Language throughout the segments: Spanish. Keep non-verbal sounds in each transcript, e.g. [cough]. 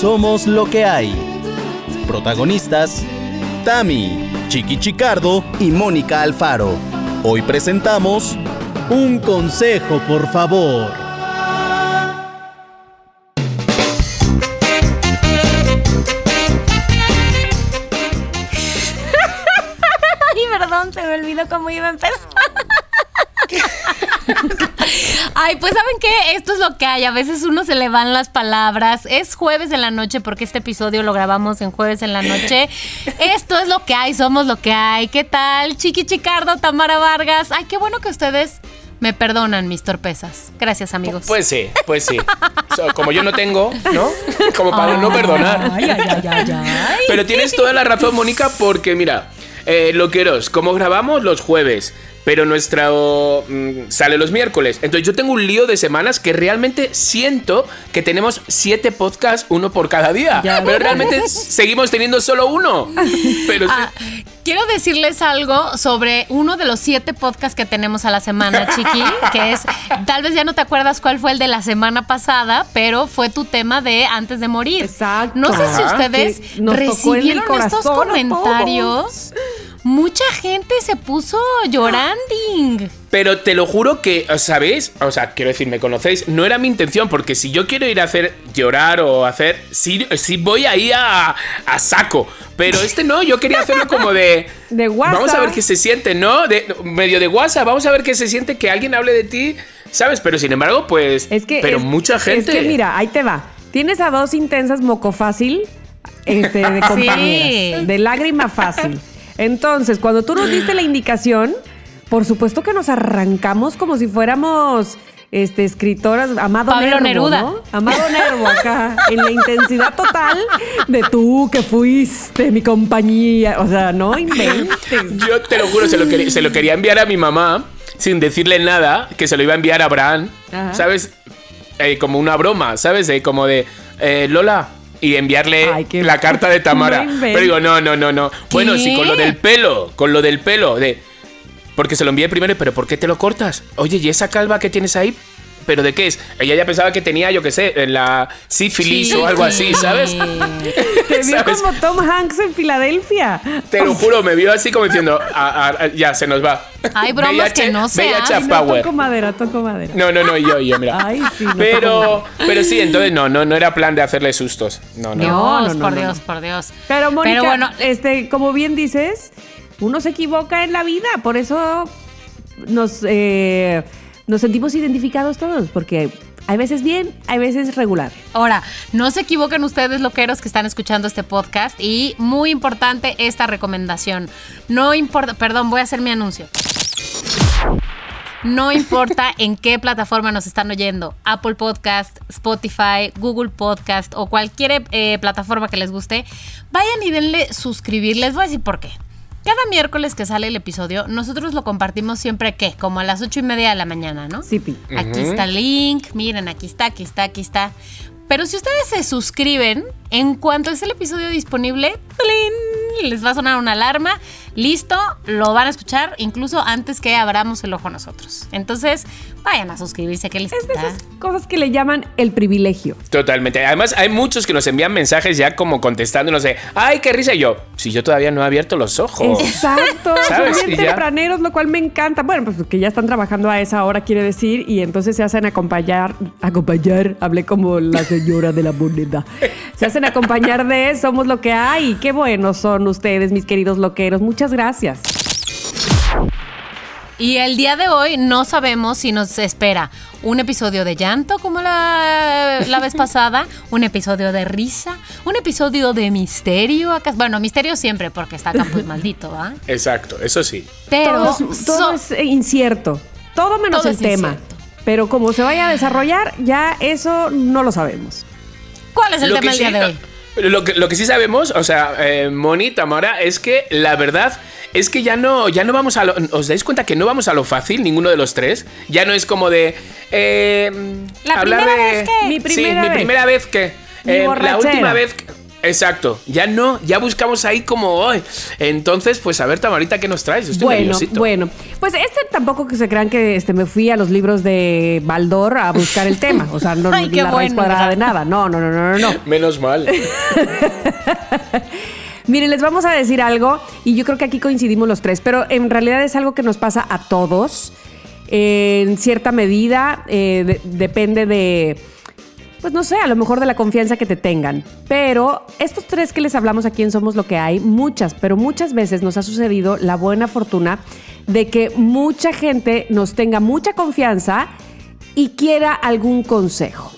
Somos lo que hay. Protagonistas: Tami, Chiqui Chicardo y Mónica Alfaro. Hoy presentamos Un consejo, por favor. Ay, pues saben qué, esto es lo que hay. A veces uno se le van las palabras. Es jueves en la noche porque este episodio lo grabamos en jueves en la noche. [laughs] Esto es lo que hay, somos lo que hay. ¿Qué tal? Chiqui Chicardo, Tamara Vargas. Ay, qué bueno que ustedes me perdonan mis torpezas. Gracias, amigos. Pues sí, pues sí. So, como yo no tengo, ¿no? Como para no perdonar. Ay, ay, ay, ay, ay. [laughs] Pero tienes toda la razón, Mónica, porque mira, eh, loqueros, como grabamos los jueves, pero nuestro mm, sale los miércoles. Entonces yo tengo un lío de semanas que realmente siento que tenemos siete podcasts, uno por cada día. Ya. Pero realmente seguimos teniendo solo uno. Pero sí- Ah, quiero decirles algo sobre uno de los siete podcasts que tenemos a la semana, Chiqui, que es, tal vez ya no te acuerdas cuál fue el de la semana pasada, pero fue tu tema de antes de morir. Exacto. No sé si ustedes recibieron estos comentarios. Mucha gente se puso llorando. Pero te lo juro que, ¿sabéis? O sea, quiero decir, me conocéis. No era mi intención, porque si yo quiero ir a hacer llorar o hacer. Sí, sí voy ahí a, a saco. Pero este no, yo quería hacerlo como de. [laughs] De WhatsApp. Vamos a ver qué se siente, ¿no? De, medio de WhatsApp, vamos a ver qué se siente que alguien hable de ti, ¿sabes? Pero sin embargo, pues. Es que. Pero es- mucha gente. Es que mira, ahí te va. Tienes a dos intensas moco fácil este, de [laughs] compañeras. De lágrima fácil. Entonces, cuando tú nos diste la indicación, por supuesto que nos arrancamos como si fuéramos. Este, escritoras, Amado Pablo Nervo, Neruda. ¿no? Amado Nervo acá, en la intensidad total de tú que fuiste mi compañía. O sea, no inventes. Yo te lo juro, se lo, quería, se lo quería enviar a mi mamá sin decirle nada, que se lo iba a enviar a Abraham, Ajá. ¿sabes? Eh, como una broma, ¿sabes? Eh, como de, eh, Lola, y enviarle Ay, qué- la carta de [laughs] Tamara. No. Pero digo, no, no, no, no. Bueno, sí, con lo del pelo, con lo del pelo, de... Porque se lo envié primero, pero ¿por qué te lo cortas? Oye, ¿y esa calva que tienes ahí? ¿Pero de qué es? Ella ya pensaba que tenía, yo qué sé, la sífilis o algo así, ¿sabes? Te [laughs] vio ¿Sabes? como Tom Hanks en Filadelfia. Te lo juro, me vio así como diciendo, "Ah, ah, ya, se nos va. Ay, bromas que no se hacen. No, Power. toco madera, toco madera. No, no, no, yo, yo, mira. Ay, sí, no pero, pero sí, entonces no, no, no era plan de hacerle sustos. No, no. Dios, No, no, no, por Dios, por Dios. Pero Mónica, Pero bueno, este, como bien dices, uno se equivoca en la vida, por eso nos, eh, nos sentimos identificados todos, porque hay veces bien, hay veces regular. Ahora, no se equivoquen ustedes, loqueros que están escuchando este podcast. Y muy importante esta recomendación. No importa, perdón, voy a hacer mi anuncio. No importa [laughs] en qué plataforma nos están oyendo, Apple Podcast, Spotify, Google Podcast o cualquier eh, plataforma que les guste, vayan y denle suscribir. Les voy a decir por qué. Cada miércoles que sale el episodio, nosotros lo compartimos siempre, ¿qué? Como a las ocho y media de la mañana, ¿no? Sí, Pi. Aquí está el link, miren, aquí está, aquí está, aquí está. Pero si ustedes se suscriben, en cuanto es el episodio disponible, ¡plin! les va a sonar una alarma, listo, lo van a escuchar incluso antes que abramos el ojo nosotros. Entonces, vayan a suscribirse, que les Es de esas cosas que le llaman el privilegio. Totalmente. Además, hay muchos que nos envían mensajes ya como contestándonos de, ay, qué risa. Y yo, si yo todavía no he abierto los ojos. Exacto, [laughs] son ¿Sabes? bien Y ya. tempraneros, lo cual me encanta. Bueno, pues que ya están trabajando a esa hora, quiere decir, y entonces se hacen acompañar, acompañar, hablé como la señora de la moneda. Se hacen acompañar de Somos lo que hay. Qué buenos son ustedes, mis queridos loqueros. Muchas gracias. Y el día de hoy no sabemos si nos espera un episodio de llanto como la, la vez pasada, un episodio de risa, un episodio de misterio. acá- Bueno, misterio siempre porque está Campos maldito, ¿va? Exacto, eso sí. Pero todo es, todo so- es, incierto. Todo menos Todo el tema. incierto. Pero como se vaya a desarrollar, ya eso no lo sabemos. ¿Cuál es el tema del sí, día de hoy? Lo que, lo que sí sabemos, o sea, eh, Moni, Tamara, es que la verdad es que ya no, ya no vamos a lo. ¿Os dais cuenta que no vamos a lo fácil, ninguno de los tres? Ya no es como de. eh, La hablar primera de. vez que- Mi Sí, primera mi vez. primera vez que. Mi eh, la última vez que. Exacto, ya no, ya buscamos ahí como hoy. Entonces, pues a ver, Tamarita, ¿qué nos traes? Estoy bueno, nerviosito. bueno. Pues este tampoco que se crean que este, me fui a los libros de Baldor a buscar el tema. O sea, no [laughs] Ay, la raíz bueno. cuadrada de nada. No, no, no, no, no, no. Menos mal. [laughs] Miren, les vamos a decir algo y yo creo que aquí coincidimos los tres, pero en realidad es algo que nos pasa a todos. Eh, en cierta medida eh, de- depende de, pues no sé, a lo mejor de la confianza que te tengan. Pero estos tres que les hablamos aquí en Somos lo que hay, muchas, pero muchas veces nos ha sucedido la buena fortuna de que mucha gente nos tenga mucha confianza y quiera algún consejo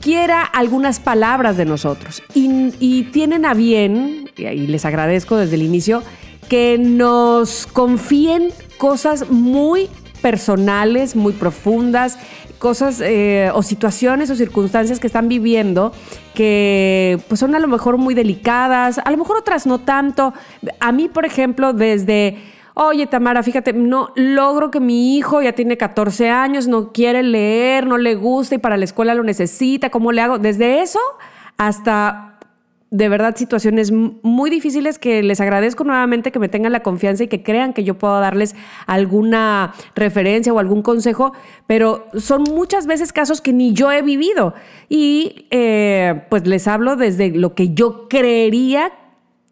quiera algunas palabras de nosotros. Y, y tienen a bien, y ahí les agradezco desde el inicio, que nos confíen cosas muy personales, muy profundas, cosas eh, o situaciones o circunstancias que están viviendo que pues son a lo mejor muy delicadas, a lo mejor otras no tanto. A mí, por ejemplo, desde Oye, Tamara, fíjate, no logro que mi hijo ya tiene 14 años, no quiere leer, no le gusta y para la escuela lo necesita. ¿Cómo le hago? Desde eso hasta de verdad situaciones muy difíciles que les agradezco nuevamente que me tengan la confianza y que crean que yo puedo darles alguna referencia o algún consejo, pero son muchas veces casos que ni yo he vivido. Y eh, pues les hablo desde lo que yo creería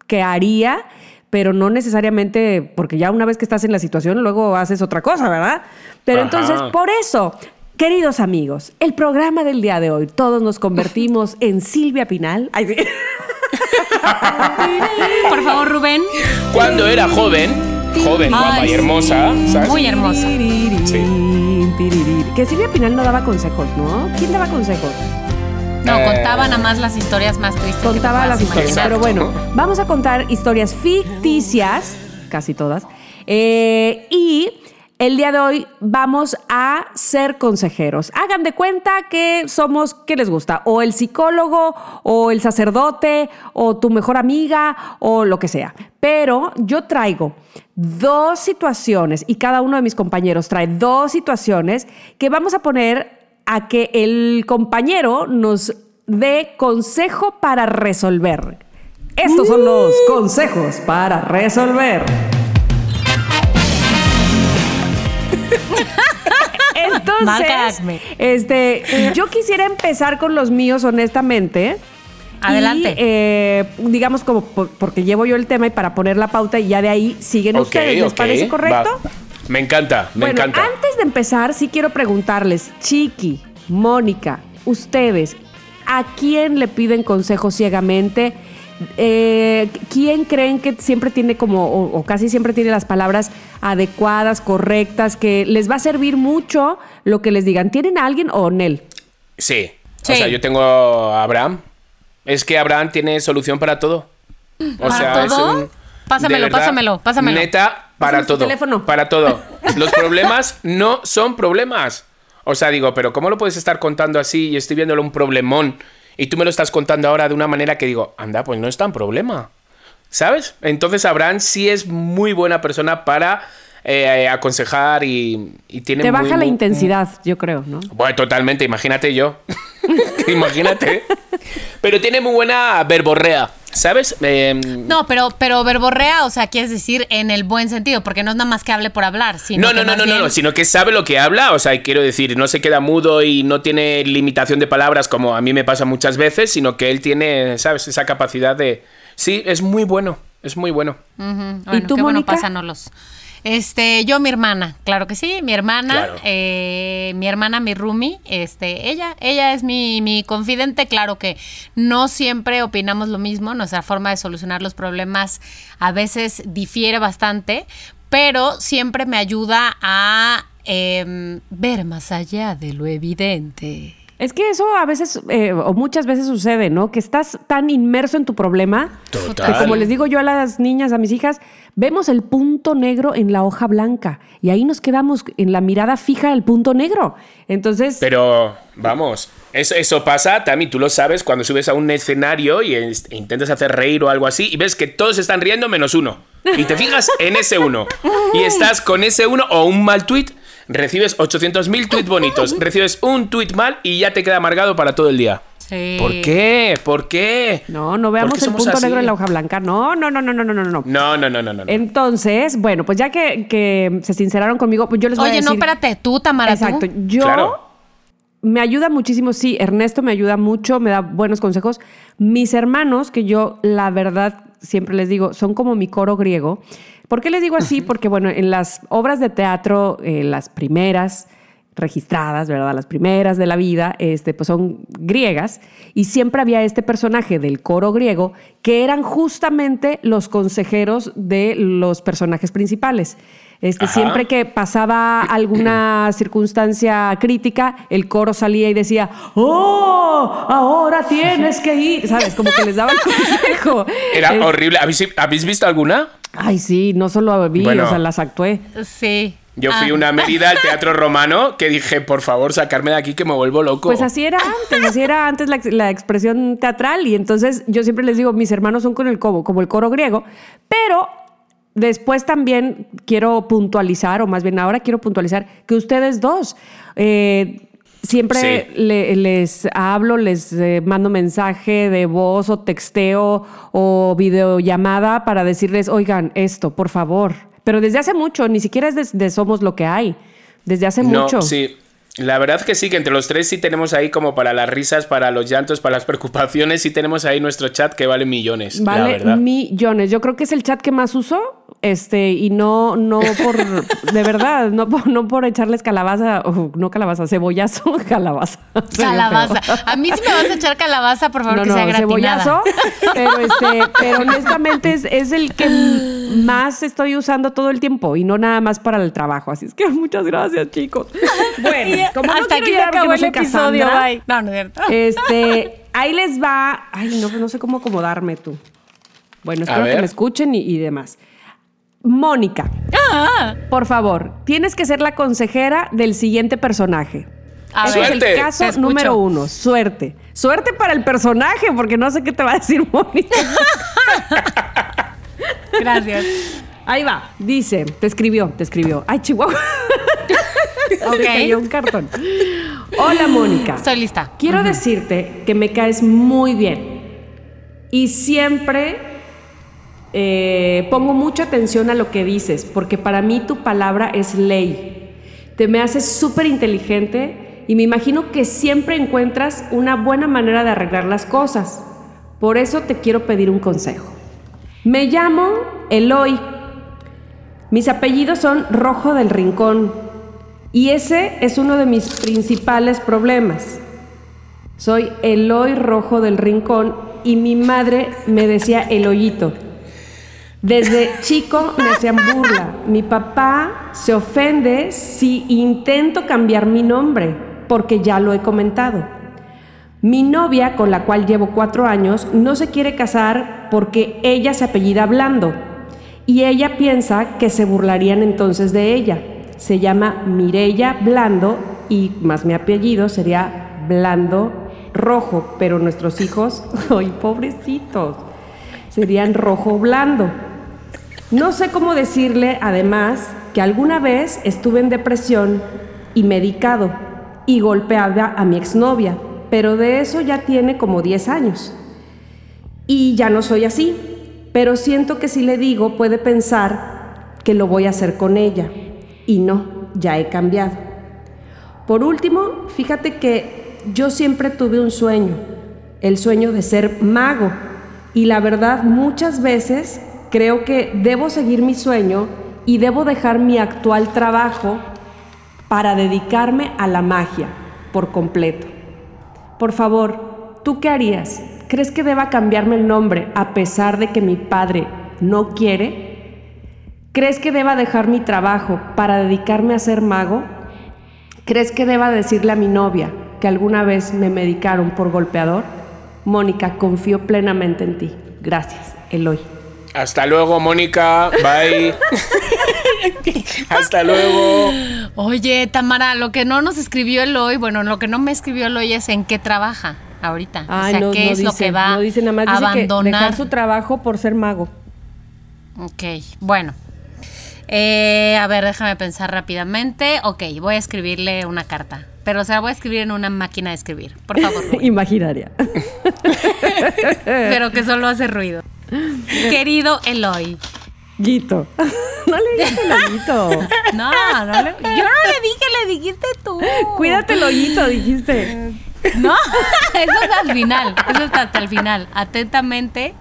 que haría, pero no necesariamente, porque ya una vez que estás en la situación, luego haces otra cosa, ¿verdad? Pero Ajá. entonces, por eso, queridos amigos, el programa del día de hoy, todos nos convertimos en Silvia Pinal. Ay, sí. [laughs] Por favor, Rubén. Cuando era joven, joven, guapa Ay, y hermosa, sí. ¿sabes? Muy hermosa. Que Silvia Pinal no daba consejos, ¿no? ¿Quién daba consejos? No, Eh. contaba nada más las historias más tristes. Contaba las historias. imaginar. Pero bueno, vamos a contar historias ficticias, casi todas. eh, y el día de hoy vamos a ser consejeros. Hagan de cuenta que somos, ¿qué les gusta? O el psicólogo, o el sacerdote, o tu mejor amiga, o lo que sea. Pero yo traigo dos situaciones, y cada uno de mis compañeros trae dos situaciones que vamos a poner a que el compañero nos dé consejo para resolver. Estos son los consejos para resolver. [laughs] Entonces, este, yo quisiera empezar con los míos, honestamente. Adelante. Y, eh, digamos, como por- porque llevo yo el tema y para poner la pauta y ya de ahí siguen ustedes. ¿Les parece correcto? va. Me encanta, me bueno, encanta. antes de empezar, sí quiero preguntarles, Chiqui, Mónica, ustedes, ¿a quién le piden consejo ciegamente? Eh, ¿Quién creen que siempre tiene como, o, o casi siempre tiene las palabras adecuadas, correctas, que les va a servir mucho lo que les digan? ¿Tienen a alguien o Nel? Sí. Sí. O sea, yo tengo a Abraham. Es que Abraham tiene solución para todo. O ¿Para sea, es un. Pásamelo, verdad, pásamelo, pásamelo. Neta, para todo. teléfono. Para todo. [laughs] Los problemas no son problemas. O sea, digo, pero ¿cómo lo puedes estar contando así y estoy viéndolo un problemón? Y tú me lo estás contando ahora de una manera que digo, anda, pues no es tan problema. ¿Sabes? Entonces Abraham sí es muy buena persona para eh, aconsejar y, y tiene Te muy, baja la muy- intensidad, yo creo, ¿no? bueno, totalmente, imagínate yo. [laughs] imagínate. Pero tiene muy buena verborrea, ¿sabes? Eh, No, pero, pero verborrea, o sea, quieres decir en el buen sentido, porque no es nada más que hable por hablar, sino no, que no, no, no, no, bien- no, sino que sabe lo que habla, o sea, quiero decir, no se queda mudo y no tiene limitación de palabras como a mí me pasa muchas veces, sino que él tiene, ¿sabes? Esa capacidad de... Sí, es muy bueno, es muy bueno. Bueno, tú, qué bueno, Mónica? Este, yo, mi hermana, claro que sí, mi hermana, Claro. eh, mi hermana, mi roomie, este, ella, ella es mi, mi confidente, claro que no siempre opinamos lo mismo, nuestra forma de solucionar los problemas a veces difiere bastante, pero siempre me ayuda a em, ver más allá de lo evidente. Es que eso a veces, eh, o muchas veces sucede, ¿no? Que estás tan inmerso en tu problema Total. que como les digo yo a las niñas, a mis hijas, vemos el punto negro en la hoja blanca y ahí nos quedamos en la mirada fija del punto negro. Entonces, Pero, vamos, eso, eso pasa, Tami, tú lo sabes, cuando subes a un escenario y e intentas hacer reír o algo así y ves que todos están riendo menos uno. Y te fijas en ese uno. Y estás con ese uno o un mal tweet, recibes 800.000 tweets bonitos, recibes un tweet mal y ya te queda amargado para todo el día. Sí. ¿Por qué? ¿Por qué? No, no ¿Por veamos el punto así? negro en la hoja blanca. No, no, no, no, no, no, no, no. No, no, no, no. Entonces, bueno, pues ya que, que se sinceraron conmigo, pues yo les voy a Oye, decir. no, espérate, tú, Tamara, tú. Exacto. Yo Claro. me ayuda muchísimo, sí, Ernesto me ayuda mucho, me da buenos consejos. Mis hermanos, que yo la verdad siempre les digo, son como mi coro griego. ¿Por qué les digo así? Porque bueno, en las obras de teatro, eh, las primeras registradas, ¿verdad? Las primeras de la vida, este, pues son griegas, y siempre había este personaje del coro griego que eran justamente los consejeros de los personajes principales. Este, Ajá. siempre que pasaba alguna [clears throat] circunstancia crítica, el coro salía y decía, ¡Oh! Ahora tienes que ir. ¿Sabes? Como que les daba el [laughs] consejo. Era Es- horrible. ¿Habéis, habéis visto alguna? Ay, sí, no solo vi, Bueno. o sea, las actué. Sí. Yo fui Ah. una Mérida al [laughs] teatro romano que dije, por favor, sacarme de aquí que me vuelvo loco. Pues así era antes, así era antes la, la expresión teatral. Y entonces yo siempre les digo, mis hermanos son con el como, como el coro griego, pero después también quiero puntualizar, o más bien ahora quiero puntualizar, que ustedes dos. eh, Siempre Sí. le- les hablo, les eh, mando mensaje de voz o texteo o videollamada para decirles, oigan, esto, por favor. Pero desde hace mucho, ni siquiera es de, de Somos lo que hay. Desde hace no, mucho. sí. La verdad que sí, que entre los tres sí tenemos ahí como para las risas, para los llantos, para las [laughs] preocupaciones, sí tenemos ahí nuestro chat que vale millones, la Vale verdad. millones. Yo creo que es el chat que más uso. Este, y no, no por, de verdad, no por, no por echarles calabaza, o no calabaza, cebollazo, [laughs] calabaza. Calabaza. A mí si me vas a echar calabaza, por favor, No, que no, sea gratinada. cebollazo, pero este, pero honestamente es, es el que más estoy usando todo el tiempo y no nada más para el trabajo. Así es que muchas gracias, chicos. Bueno, [laughs] como no Hasta quiero aquí acabó no el episodio. Cassandra, Bye. No, no es cierto. Este, ahí les va. Ay, no, no sé cómo acomodarme tú. Bueno, espero que me escuchen y, y demás. Mónica, Ah, por favor, tienes que ser la consejera del siguiente personaje. a Ese ver. es el caso número uno. Suerte. Suerte para el personaje, porque no sé qué te va a decir Mónica. [laughs] Gracias. Ahí va. Dice, te escribió, te escribió. Ay, Chihuahua. [laughs] Ok. Cayó un cartón. Hola, Mónica. Estoy lista. Quiero decirte que me caes muy bien y siempre eh, pongo mucha atención a lo que dices porque para mí tu palabra es ley. Te me haces súper inteligente y me imagino que siempre encuentras una buena manera de arreglar las cosas. Por eso te quiero pedir un consejo. Me llamo Eloy. Mis apellidos son Rojo del Rincón y ese es uno de mis principales problemas. Soy Eloy Rojo del Rincón y mi madre me decía Eloyito. Desde chico me hacían burla. Mi papá se ofende si intento cambiar mi nombre, porque ya lo he comentado. Mi novia, con la cual llevo cuatro años, no se quiere casar porque ella se apellida Blando y ella piensa que se burlarían entonces de ella. Se llama Mirella Blando y más mi apellido sería Blando Rojo, pero nuestros hijos, [laughs] ay, pobrecitos, serían Rojo Blando. No sé cómo decirle, además, que alguna vez estuve en depresión y medicado y golpeaba a mi exnovia, pero de eso ya tiene como 10 años. Y ya no soy así, pero siento que si le digo puede pensar que lo voy a hacer con ella. Y no, ya he cambiado. Por último, fíjate que yo siempre tuve un sueño, el sueño de ser mago. Y la verdad, muchas veces creo que debo seguir mi sueño y debo dejar mi actual trabajo para dedicarme a la magia por completo. Por favor, ¿tú qué harías? ¿Crees que deba cambiarme el nombre a pesar de que mi padre no quiere? ¿Crees que deba dejar mi trabajo para dedicarme a ser mago? ¿Crees que deba decirle a mi novia que alguna vez me medicaron por golpeador? Mónica, confío plenamente en ti. Gracias, Eloy. Hasta luego, Mónica. Bye. [laughs] Hasta luego. Oye, Tamara, lo que no nos escribió Eloy, bueno, lo que no me escribió Eloy es en qué trabaja ahorita. Ay, o sea, no, qué no es lo dice, que va no dice nada más, a dice que abandonar. dejar su trabajo por ser mago. Ok, bueno. Eh, a ver, déjame pensar rápidamente. Ok, voy a escribirle una carta. pero se la voy a escribir en una máquina de escribir. Por favor. [laughs] Imaginaria. [laughs] pero que solo hace ruido. [laughs] Querido Eloy. Guito. [laughs] No le dijiste el hoyito. [laughs] No, no le, yo no le dije, le dijiste tú. Cuídate el hoyito, dijiste. No, eso es al final. Eso está hasta el final. Atentamente.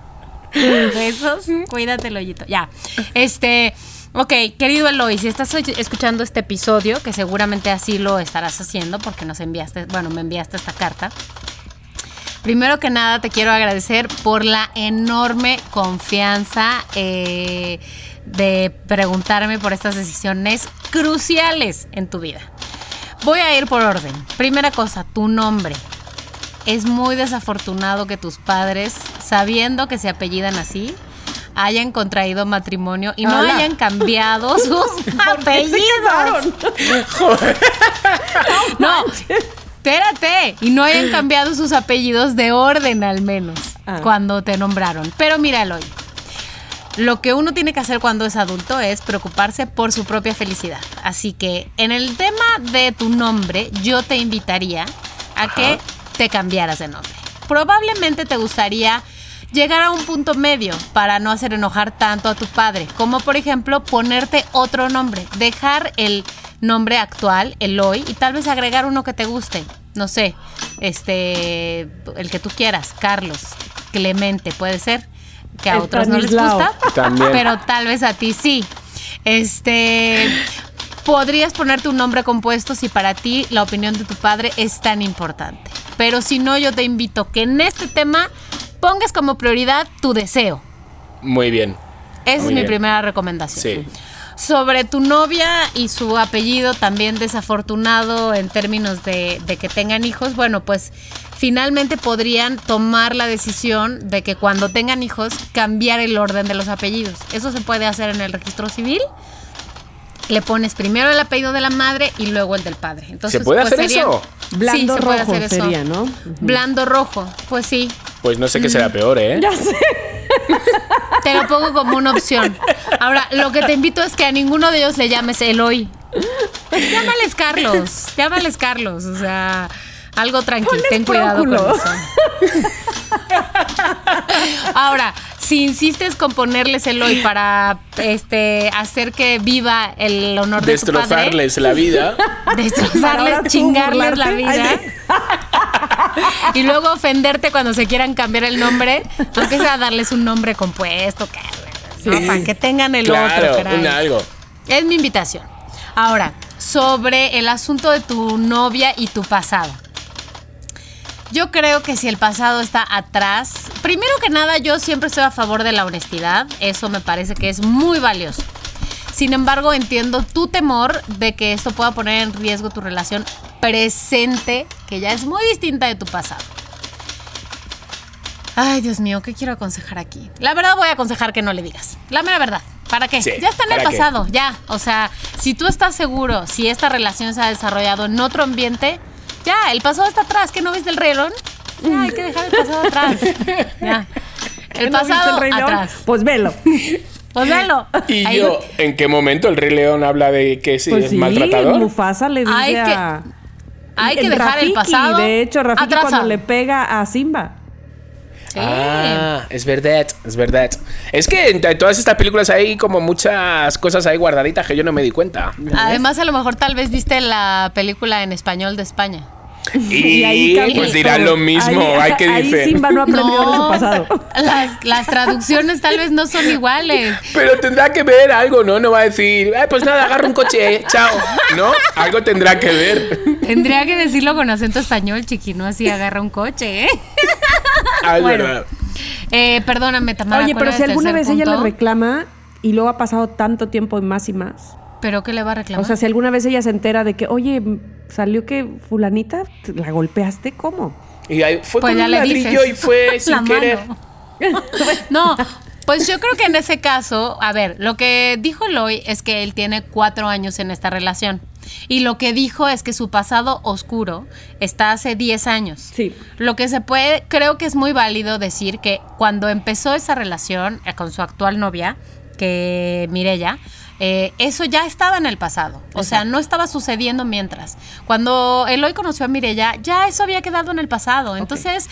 Besos. Cuídate el hoyito. Ya. Este. Ok, querido Eloy, si estás escuchando este episodio, que seguramente así lo estarás haciendo porque nos enviaste, bueno, me enviaste esta carta. Primero que nada, te quiero agradecer por la enorme confianza eh, de preguntarme por estas decisiones cruciales en tu vida. Voy a ir por orden. Primera cosa, tu nombre. Es muy desafortunado que tus padres, sabiendo que se apellidan así, hayan contraído matrimonio y no hayan cambiado [laughs] sus ¿Por qué se apellidos. [laughs] No, espérate. Y no hayan cambiado sus apellidos de orden al menos Ah. cuando te nombraron. Pero míralo hoy. Lo que uno tiene que hacer cuando es adulto es preocuparse por su propia felicidad. Así que en el tema de tu nombre, yo te invitaría a que te cambiaras de nombre. Probablemente te gustaría llegar a un punto medio para no hacer enojar tanto a tu padre, como por ejemplo ponerte otro nombre, dejar el nombre actual, Eloy, y tal vez agregar uno que te guste. No sé, este, el que tú quieras, Carlos, Clemente, puede ser, que a otros no les gusta, También. pero tal vez a ti sí. Este, podrías ponerte un nombre compuesto si para ti la opinión de tu padre es tan importante. Pero si no, yo te invito que en este tema pongas como prioridad tu deseo. Muy bien. Esa Muy es mi bien. primera recomendación. Sí. Sobre tu novia y su apellido también desafortunado en términos de, de que tengan hijos, bueno, pues finalmente podrían tomar la decisión de que cuando tengan hijos cambiar el orden de los apellidos. Eso se puede hacer en el registro civil. Le pones primero el apellido de la madre y luego el del padre. Entonces, ¿Se puede pues, hacer serían- eso? Blando sí, se puede rojo hacer eso. sería, ¿no? Blando rojo, pues sí. Pues no sé qué Mm. será peor, ¿eh? Ya sé. Te lo pongo como una opción. Ahora, lo que te invito es que a ninguno de ellos le llames Eloy. Llámales Carlos. Llámales Carlos. O sea, algo tranquilo. Ten cuidado con eso. Ahora, si insistes con ponerles Eloy para este hacer que viva el honor de tu padre, Destrozarles la vida. [laughs] Destrozarles, chingarles la vida. [laughs] Y luego ofenderte cuando se quieran cambiar el nombre, aunque sea darles un nombre compuesto, que, ¿no? para que tengan el claro, otro. un algo. Es mi invitación. Ahora, sobre el asunto de tu novia y tu pasado. Yo creo que si el pasado está atrás, primero que nada yo siempre estoy a favor de la honestidad, eso me parece que es muy valioso. Sin embargo, entiendo tu temor de que esto pueda poner en riesgo tu relación presente, que ya es muy distinta de tu pasado. Ay, Dios mío, ¿qué quiero aconsejar aquí? La verdad voy a aconsejar que no le digas. La mera verdad. ¿Para qué? Sí, ya está en el ¿para qué? pasado, ya. O sea, si tú estás seguro, si esta relación se ha desarrollado en otro ambiente, ya, el pasado está atrás. ¿Qué no viste el Rey León? Ya, hay que dejar el pasado atrás. [laughs] Ya. El ¿no pasado León? atrás. Pues velo. Pues velo. Y Ahí- yo, ¿en qué momento el Rey León habla de que sí, Pues es sí, maltratador? Mufasa le dice Hay que- a... Hay que el dejar el pasado. De hecho, Rafiki cuando le pega a Simba. Sí. Ah, es verdad, es verdad. Es que en todas estas películas hay como muchas cosas ahí guardaditas que yo no me di cuenta. Además, a lo mejor tal vez viste la película en español de España. Y, ahí pues todo. dirán lo mismo, Ahí- hay que ahí decir. Simba no aprendió de su pasado. [laughs] Las, las traducciones tal vez no son iguales. Pero tendrá que ver algo, ¿no? No va a decir, "Ay, pues nada, agarra un coche, eh, chao. ¿No? Algo tendrá que ver. Tendría que decirlo con acento español, chiqui, no así agarra un coche, ¿eh? Ah, es Bueno. verdad. Eh, perdóname, Tamara. Oye, ¿cuál pero si alguna vez ella le reclama y luego ha pasado tanto tiempo y más y más. ¿Pero qué le va a reclamar? O sea, si alguna vez ella se entera de que, oye, salió que fulanita, ¿te- ¿la golpeaste? ¿Cómo? Y ahí fue Pues con ya un le ladrillo dices. y fue [laughs] La sin mano. querer. [laughs] No, pues yo creo que en ese caso, a ver, lo que dijo Eloy es que él tiene cuatro años en esta relación. Y lo que dijo es que su pasado oscuro está hace 10 años. Sí. Lo que se puede, creo que es muy válido decir que cuando empezó esa relación eh, con su actual novia, que Mirella, eh, eso ya estaba en el pasado. O sea, no estaba sucediendo mientras. Cuando Eloy conoció a Mirella, ya eso había quedado en el pasado. Entonces,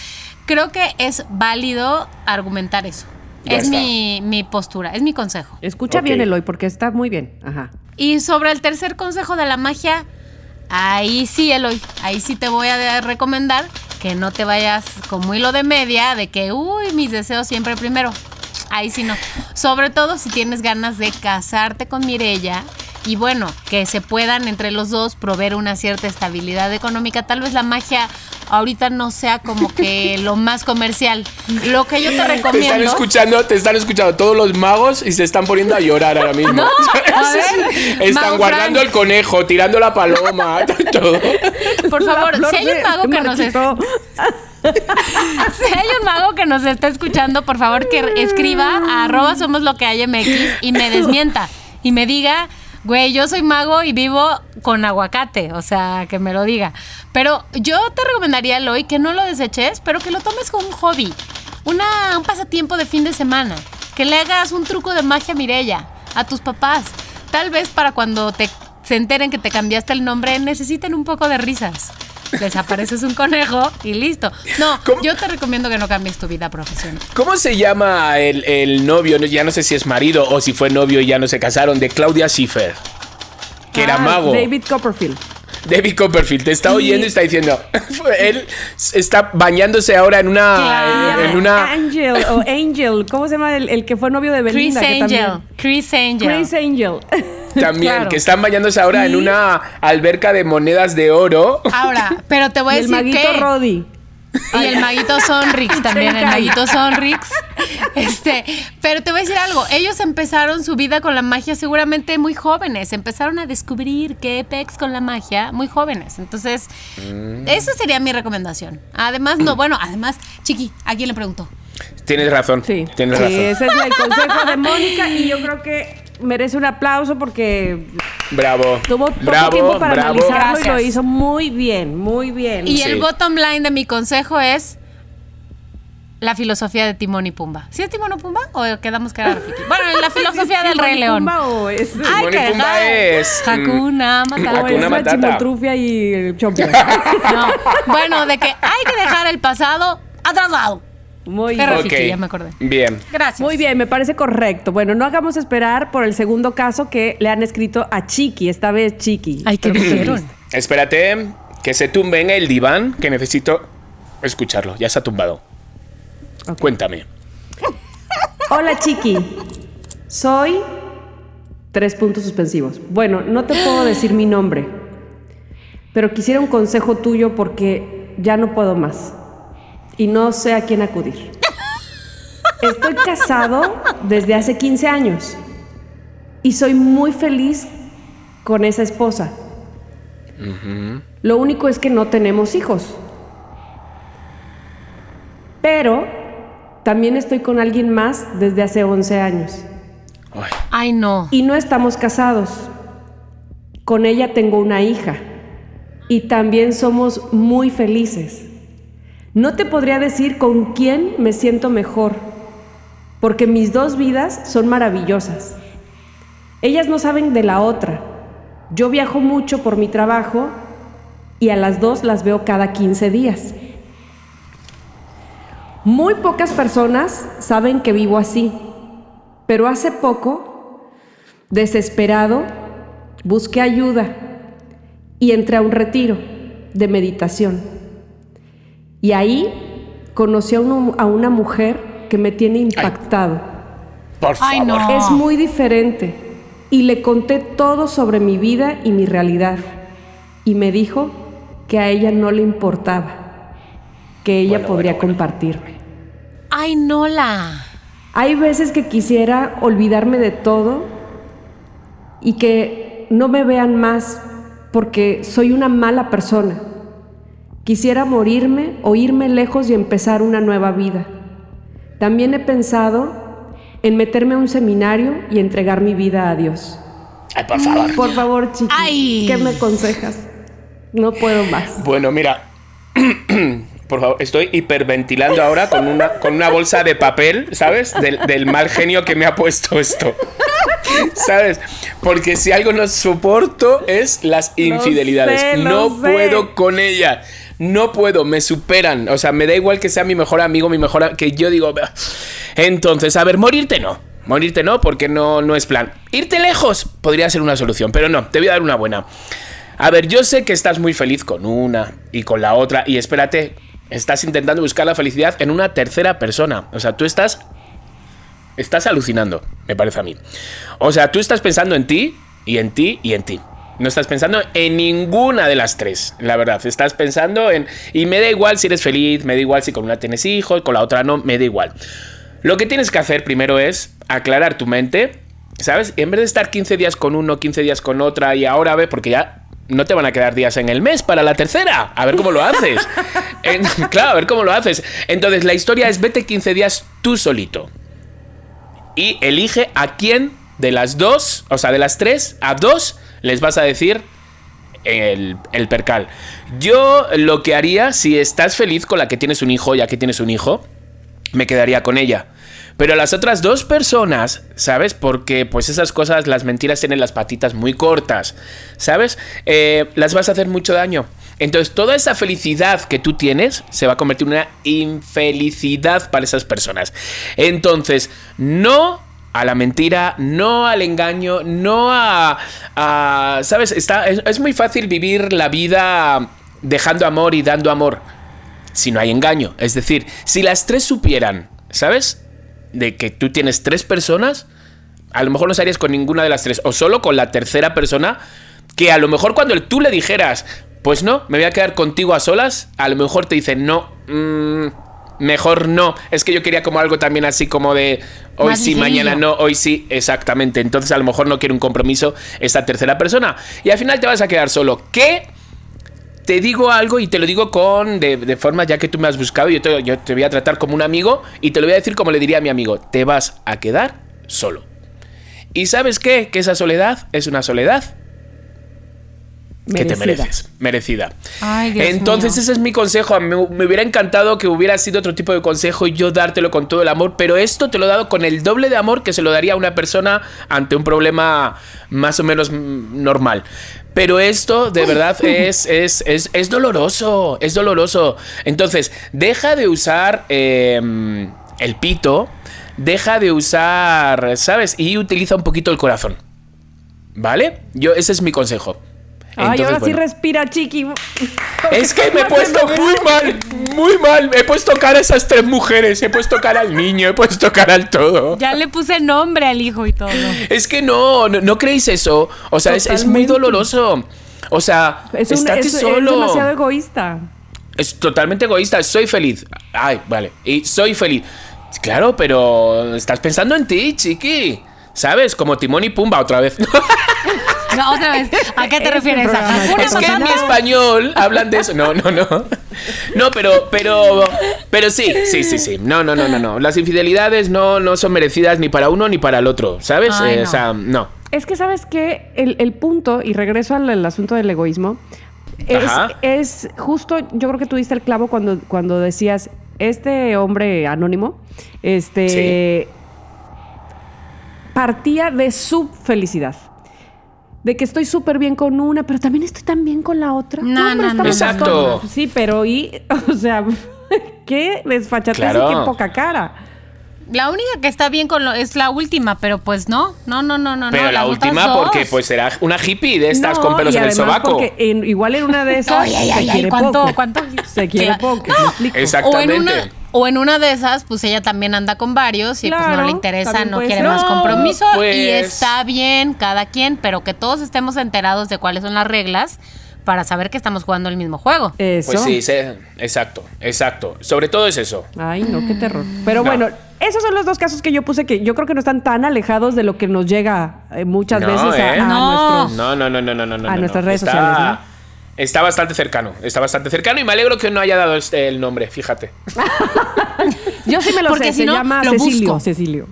creo que es válido argumentar eso. Ya es mi, mi postura, es mi consejo. Escucha bien, Eloy, porque está muy bien. Ajá. Y sobre el tercer consejo de la magia, ahí sí, Eloy, ahí sí te voy a recomendar que no te vayas como hilo de media de que, uy, mis deseos siempre primero. Ahí sí no. Sobre todo si tienes ganas de casarte con Mirella y bueno, que se puedan entre los dos proveer una cierta estabilidad económica. Tal vez la magia ahorita no sea como que [laughs] lo más comercial. Lo que yo te Te están recomiendo... escuchando, te están escuchando todos los magos y se están poniendo a llorar ahora mismo. [laughs] No, [laughs] a ver, están Mago guardando Frank. el conejo, tirando la paloma, todo. Por favor, si hay un mago que nos. Si hay un mago que nos está escuchando, por favor que escriba a arroba somos lo que hay MX y me desmienta y me diga, güey, yo soy mago y vivo con aguacate, o sea, que me lo diga. Pero yo te recomendaría, Eloy, que no lo deseches, pero que lo tomes como un hobby, una, un pasatiempo de fin de semana, que le hagas un truco de magia Mirella, a tus papás. Tal vez para cuando te, se enteren que te cambiaste el nombre, necesiten un poco de risas. Desapareces un conejo y listo. No, ¿Cómo? yo te recomiendo que no cambies tu vida profesional. ¿Cómo se llama el, el novio? No, Ya no sé si es marido o si fue novio y ya no se casaron, de Claudia Schiffer. Que era Ah, mago. David Copperfield. David Copperfield te está oyendo y está diciendo. [laughs] él está bañándose ahora en una. Claro. En, en una. Angel o Angel. ¿Cómo se llama el, el que fue novio de Chris Belinda? que Angel. también- Chris Angel. Chris Angel. [laughs] También, Claro. que están bañándose ahora en una alberca de monedas de oro. Ahora, pero te voy a Y el decir maguito que... Roddy. Y el maguito Sonrix [laughs] también, el maguito Sonrix. Este, pero te voy a decir algo, ellos empezaron su vida con la magia seguramente muy jóvenes, empezaron a descubrir qué pex con la magia muy jóvenes. Entonces, esa sería mi recomendación. Además, no, bueno, además, Chiqui, ¿a quién le preguntó? Tienes razón. Sí, Tienes Sí, razón. ese es el consejo de Mónica y yo creo que merece un aplauso porque Bravo. tuvo poco bravo, tiempo para bravo. analizarlo y lo hizo muy bien, muy bien. Y Sí. el bottom line de mi consejo es la filosofía de Timón y Pumba. ¿Sí es Timón y Pumba o quedamos que era Rafiki? [laughs] Bueno, la filosofía del Rey León. Pumba o es, Ay, Timón y Pumba es, mm, Hakuna Matata. o Hakuna es la Matata. chimotrufia y el. [laughs] No. Bueno, de que hay que dejar el pasado atrasado. Muy bien. Ya me acordé. Bien. Gracias. Muy bien, me parece correcto. Bueno, no hagamos esperar por el segundo caso que le han escrito a Chiqui, esta vez Chiqui. Ay, ¿qué dijeron? Espérate que se tumbe en el diván, que necesito escucharlo. Ya se ha tumbado. Cuéntame. Hola Chiqui, soy tres puntos suspensivos. Bueno, no te puedo decir mi nombre, pero quisiera un consejo tuyo porque ya no puedo más y no sé a quién acudir. Estoy casado desde hace 15 años y soy muy feliz con esa esposa. Lo único es que no tenemos hijos. Pero también estoy con alguien más desde hace 11 años. Ay, Ay, no. Y no estamos casados. Con ella tengo una hija. Y también somos muy felices. No te podría decir con quién me siento mejor, porque mis dos vidas son maravillosas. Ellas no saben de la otra. Yo viajo mucho por mi trabajo y a las dos las veo cada 15 días. Muy pocas personas saben que vivo así, pero hace poco, desesperado, busqué ayuda y entré a un retiro de meditación. Y ahí conocí a, uno- a una mujer que me tiene impactado. por Ay, favor. no. Es muy diferente y le conté todo sobre mi vida y mi realidad. Y me dijo que a ella no le importaba, que ella Bueno, podría bueno, bueno. compartirme. Ay, no la. Hay veces que quisiera olvidarme de todo y que no me vean más porque soy una mala persona. Quisiera morirme o irme lejos y empezar una nueva vida. También he pensado en meterme a un seminario y entregar mi vida a Dios. Ay, por favor. Por favor, chiqui, Ay. ¿qué me aconsejas? No puedo más. Bueno, mira. [clears throat] Por favor, estoy hiperventilando ahora con una, con una bolsa de papel, ¿sabes? Del, del mal genio que me ha puesto esto. ¿Sabes? Porque si algo no soporto es las infidelidades. no puedo con ellas. No puedo, me superan. O sea, me da igual que sea mi mejor amigo, mi mejor. que yo digo. Entonces, a ver, morirte no. Morirte no, porque no, no es plan. Irte lejos podría ser una solución, pero no, te voy a dar una buena. A ver, yo sé que estás muy feliz con una y con la otra, y espérate, estás intentando buscar la felicidad en una tercera persona. O sea, tú estás. Estás alucinando, me parece a mí. O sea, tú estás pensando en ti, y en ti, y en ti. No estás pensando en ninguna de las tres, la verdad. Estás pensando en... Y me da igual si eres feliz, me da igual si con una tienes hijos, con la otra no, me da igual. Lo que tienes que hacer primero es aclarar tu mente, ¿sabes? En vez de estar 15 días con uno, 15 días con otra y ahora ve, porque ya no te van a quedar días en el mes para la tercera. A ver cómo lo haces. [laughs] [laughs] claro, a ver cómo lo haces. Entonces, la historia es vete 15 días tú solito. Y elige a quién de las dos, o sea, de las tres, a dos les vas a decir el, el, percal. Yo lo que haría, si estás feliz con la que tienes un hijo, ya que tienes un hijo, me quedaría con ella. Pero las otras dos personas, ¿sabes? Porque pues esas cosas, las mentiras tienen las patitas muy cortas, ¿sabes? Eh, las vas a hacer mucho daño. Entonces toda esa felicidad que tú tienes se va a convertir en una infelicidad para esas personas. Entonces, no a la mentira, no al engaño, no a... ¿Sabes? Está, es, muy fácil vivir la vida dejando amor y dando amor si no hay engaño. Es decir, si las tres supieran, ¿sabes? De que tú tienes tres personas, a lo mejor no estarías con ninguna de las tres, o solo con la tercera persona, que a lo mejor cuando tú le dijeras, pues no, me voy a quedar contigo a solas, a lo mejor te dicen, no, mmm, mejor no. Es que yo quería como algo también así como de hoy sí, mañana no, hoy sí, exactamente. Entonces a lo mejor no quiere un compromiso esta tercera persona. Y al final te vas a quedar solo. ¿Qué? Te digo algo y te lo digo con de, forma ya que tú me has buscado, yo te, yo te voy a tratar como un amigo y te lo voy a decir como le diría a mi amigo, te vas a quedar solo. ¿Y sabes qué? Que esa soledad es una soledad que te mereces, merecida. Entonces ese es mi consejo. Me, me, hubiera encantado que hubiera sido otro tipo de consejo y yo dártelo con todo el amor, pero esto te lo he dado con el doble de amor que se lo daría a una persona ante un problema más o menos normal. Pero esto de verdad es, es, es, es doloroso, es doloroso. Entonces, deja de usar em, el pito, deja de usar, ¿sabes? Y utiliza un poquito el corazón. ¿Vale? Yo, ese es mi consejo. Ay, ahora sí respira, chiqui. Es que me he [laughs] puesto muy mal, muy mal. He puesto cara a esas tres mujeres, he puesto cara al niño, he puesto cara al todo. Ya le puse nombre al hijo y todo. Es que no, no, creéis eso. O sea, es, muy doloroso. O sea, es solo. Es demasiado egoísta. Es totalmente egoísta. Soy feliz. Ay, vale. Y soy feliz. Claro, pero estás pensando en ti, chiqui. ¿Sabes? Como Timón y Pumba otra vez. [laughs] No, otra vez. ¿A qué te refieres? es que en mi español hablan de eso. No, no, no. No, pero, pero, pero sí, sí, sí, sí. No, no, no, no, no. Las infidelidades no, no son merecidas ni para uno ni para el otro, ¿sabes? Eh, o sea, no. Es que, ¿sabes qué? El, punto, y regreso al, asunto del egoísmo, es, es, justo, yo creo que tú diste el clavo cuando, cuando decías, este hombre anónimo, este... partía de su felicidad de que estoy súper bien con una, pero también estoy tan bien con la otra. No, no, no. Exacto. Sí, pero y, [laughs] o sea, [laughs] qué desfachatez y qué poca cara. La única que está bien con lo es la última, pero pues no, no, no, no, no. Pero la última porque pues será una hippie de estas con pelos en el sobaco. Porque igual en una de [laughs] esas se quiere ¿cuánto, poco. ¿cuánto? Se quiere poco. Exactamente. O en una de esas, pues ella también anda con varios y pues no le interesa, no quiere más compromiso. Y pues. está bien, cada quien, pero que todos estemos enterados de cuáles son las reglas para saber que estamos jugando el mismo juego. Eso. Pues sí, exacto, exacto. Sobre todo es eso. Ay, no, qué terror. Pero bueno, esos son los dos casos que yo puse que yo creo que no están tan alejados de lo que nos llega eh, muchas veces a, ¿eh? nuestros, no, no, no, no, no, no, a nuestras redes sociales. ¿No? Está bastante cercano, está bastante cercano y me alegro que no haya dado este, el nombre, fíjate. [laughs] Yo sí me lo sé, se llama Cecilio. Cecilio.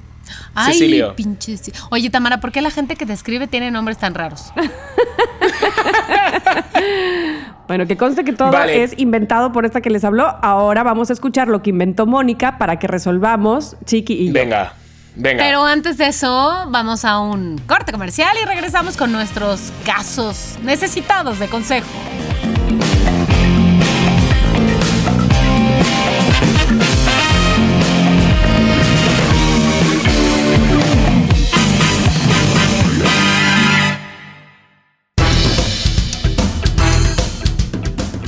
Ay, Cecilio. pinche. Oye, Tamara, ¿por qué la gente que te escribe tiene nombres tan raros? [laughs] bueno, que conste que todo es inventado por esta que les habló. Ahora vamos a escuchar lo que inventó Mónica para que resolvamos Chiqui y yo. Venga. Venga. Pero antes de eso, vamos a un corte comercial y regresamos con nuestros casos necesitados de consejo.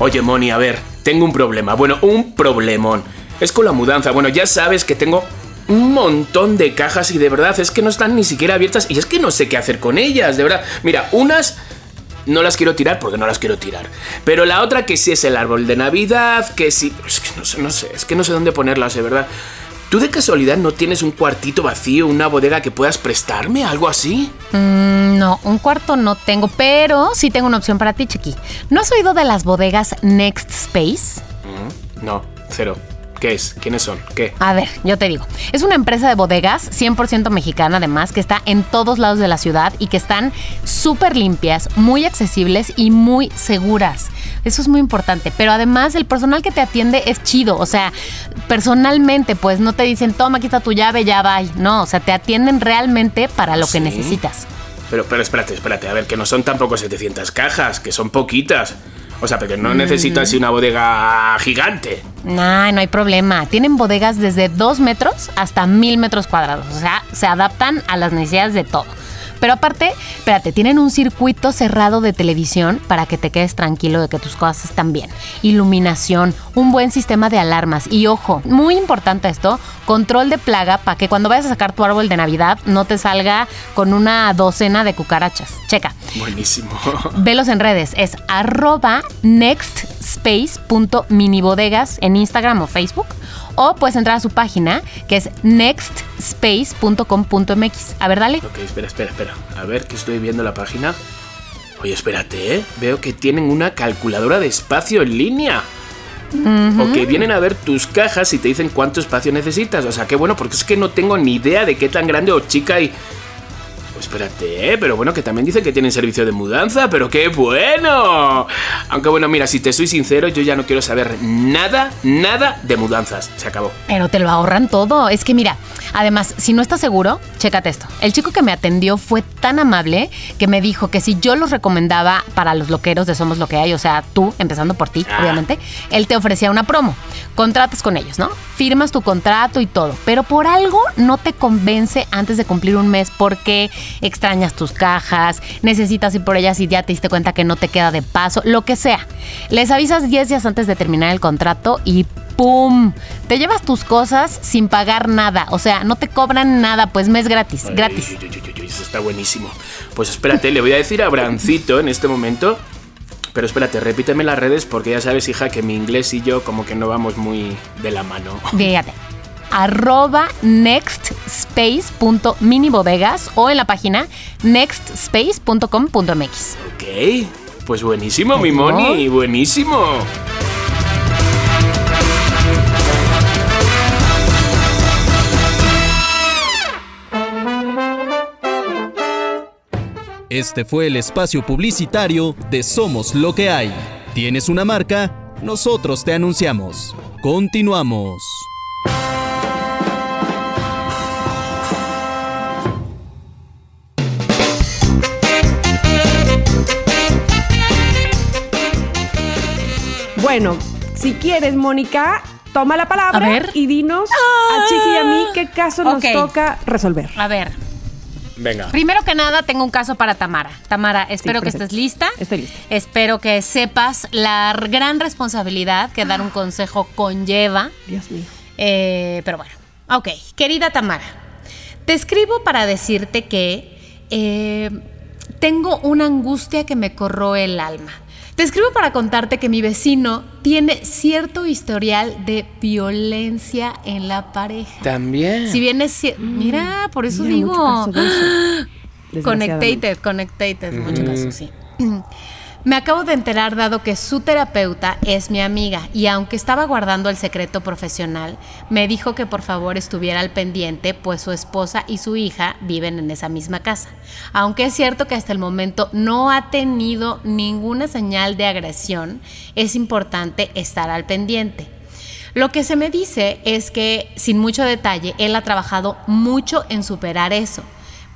Oye, Moni, a ver, tengo un problema. Bueno, un problemón. Es con la mudanza. Bueno, ya sabes que tengo un montón de cajas y de verdad es que no están ni siquiera abiertas y es que no sé qué hacer con ellas, de verdad. Mira, unas no las quiero tirar porque no las quiero tirar. Pero la otra que sí es el árbol de Navidad, que sí... Es que no sé, no sé, es que no sé dónde ponerlas, de verdad. ¿Tú de casualidad no tienes un cuartito vacío, una bodega que puedas prestarme, algo así? Mm, no, un cuarto no tengo, pero sí tengo una opción para ti, Chiqui. ¿No has oído de las bodegas Next Space? Mm, no, cero. ¿Qué es? ¿Quiénes son? ¿Qué? A ver, yo te digo. Es una empresa de bodegas 100% mexicana además, que está en todos lados de la ciudad y que están súper limpias, muy accesibles y muy seguras. Eso es muy importante. Pero además el personal que te atiende es chido. O sea, personalmente, pues no te dicen, toma, aquí está tu llave, ya va. No, o sea, te atienden realmente para lo que necesitas. Pero, pero espérate, espérate, a ver, que no son tampoco 700 cajas, que son poquitas. O sea, porque no necesito así una bodega gigante. Nah, no hay problema. Tienen bodegas desde 2 metros hasta 1000 metros cuadrados. O sea, se adaptan a las necesidades de todo. Pero aparte, espérate, tienen un circuito cerrado de televisión para que te quedes tranquilo de que tus cosas están bien. Iluminación, un buen sistema de alarmas y ojo, muy importante esto, control de plaga para que cuando vayas a sacar tu árbol de Navidad no te salga con una docena de cucarachas. Checa. Buenísimo. [laughs] Velos en redes, es arroba nextspace.minibodegas en Instagram o Facebook. O puedes entrar a su página que es nextspace.com.mx. A ver, dale. Ok, espera, espera, espera. A ver, que estoy viendo la página. Oye, espérate, ¿eh? Veo que tienen una calculadora de espacio en línea. O que vienen a ver tus cajas y te dicen cuánto espacio necesitas. O sea, qué bueno, porque es que no tengo ni idea de qué tan grande o chica y... Pues espérate, ¿eh? pero bueno, que también dice que tienen servicio de mudanza, pero qué bueno. Aunque bueno, mira, si te soy sincero, yo ya no quiero saber nada, nada de mudanzas. Se acabó. Pero te lo ahorran todo. Es que mira, además, si no estás seguro, chécate esto. El chico que me atendió fue tan amable que me dijo que si yo los recomendaba para los loqueros de Somos Lo que hay, o sea, tú, empezando por ti, Ah. obviamente, él te ofrecía una promo. Contratas con ellos, ¿no? Firmas tu contrato y todo. Pero por algo no te convence antes de cumplir un mes porque extrañas tus cajas, necesitas ir por ellas y ya te diste cuenta que no te queda de paso, lo que sea. Les avisas 10 días antes de terminar el contrato y ¡pum! Te llevas tus cosas sin pagar nada. O sea, no te cobran nada, pues mes gratis, gratis. Eso está buenísimo. Pues espérate, le voy a decir a Brancito en este momento. Pero espérate, repíteme las redes porque ya sabes, hija, que mi inglés y yo como que no vamos muy de la mano. Fíjate. Arroba nextspace.minibodegas o en la página nextspace.com.mx. Ok, pues buenísimo, mi. Moni, buenísimo. Este fue el espacio publicitario de Somos lo que hay. ¿Tienes una marca? Nosotros te anunciamos. Continuamos. Bueno, si quieres, Mónica, toma la palabra A ver. y dinos a Chiqui y a mí qué caso nos toca resolver. A ver, Venga. primero que nada tengo un caso para Tamara. Tamara, espero que estés lista. Estoy lista. Espero que sepas la gran responsabilidad que dar un consejo conlleva. Dios mío. Eh, pero bueno, ok. Querida Tamara, te escribo para decirte que eh, tengo una angustia que me corroe el alma. Te escribo para contarte que mi vecino tiene cierto historial de violencia en la pareja. También. Si bien es cier- Mira, por eso Mira, digo. mucho caso de eso, [gasps] desgraciadamente. Connected, connected, mucho caso, sí. Me acabo de enterar dado que su terapeuta es mi amiga y aunque estaba guardando el secreto profesional, me dijo que por favor estuviera al pendiente pues su esposa y su hija viven en esa misma casa. Aunque es cierto que hasta el momento no ha tenido ninguna señal de agresión, es importante estar al pendiente. Lo que se me dice es que, sin mucho detalle, él ha trabajado mucho en superar eso.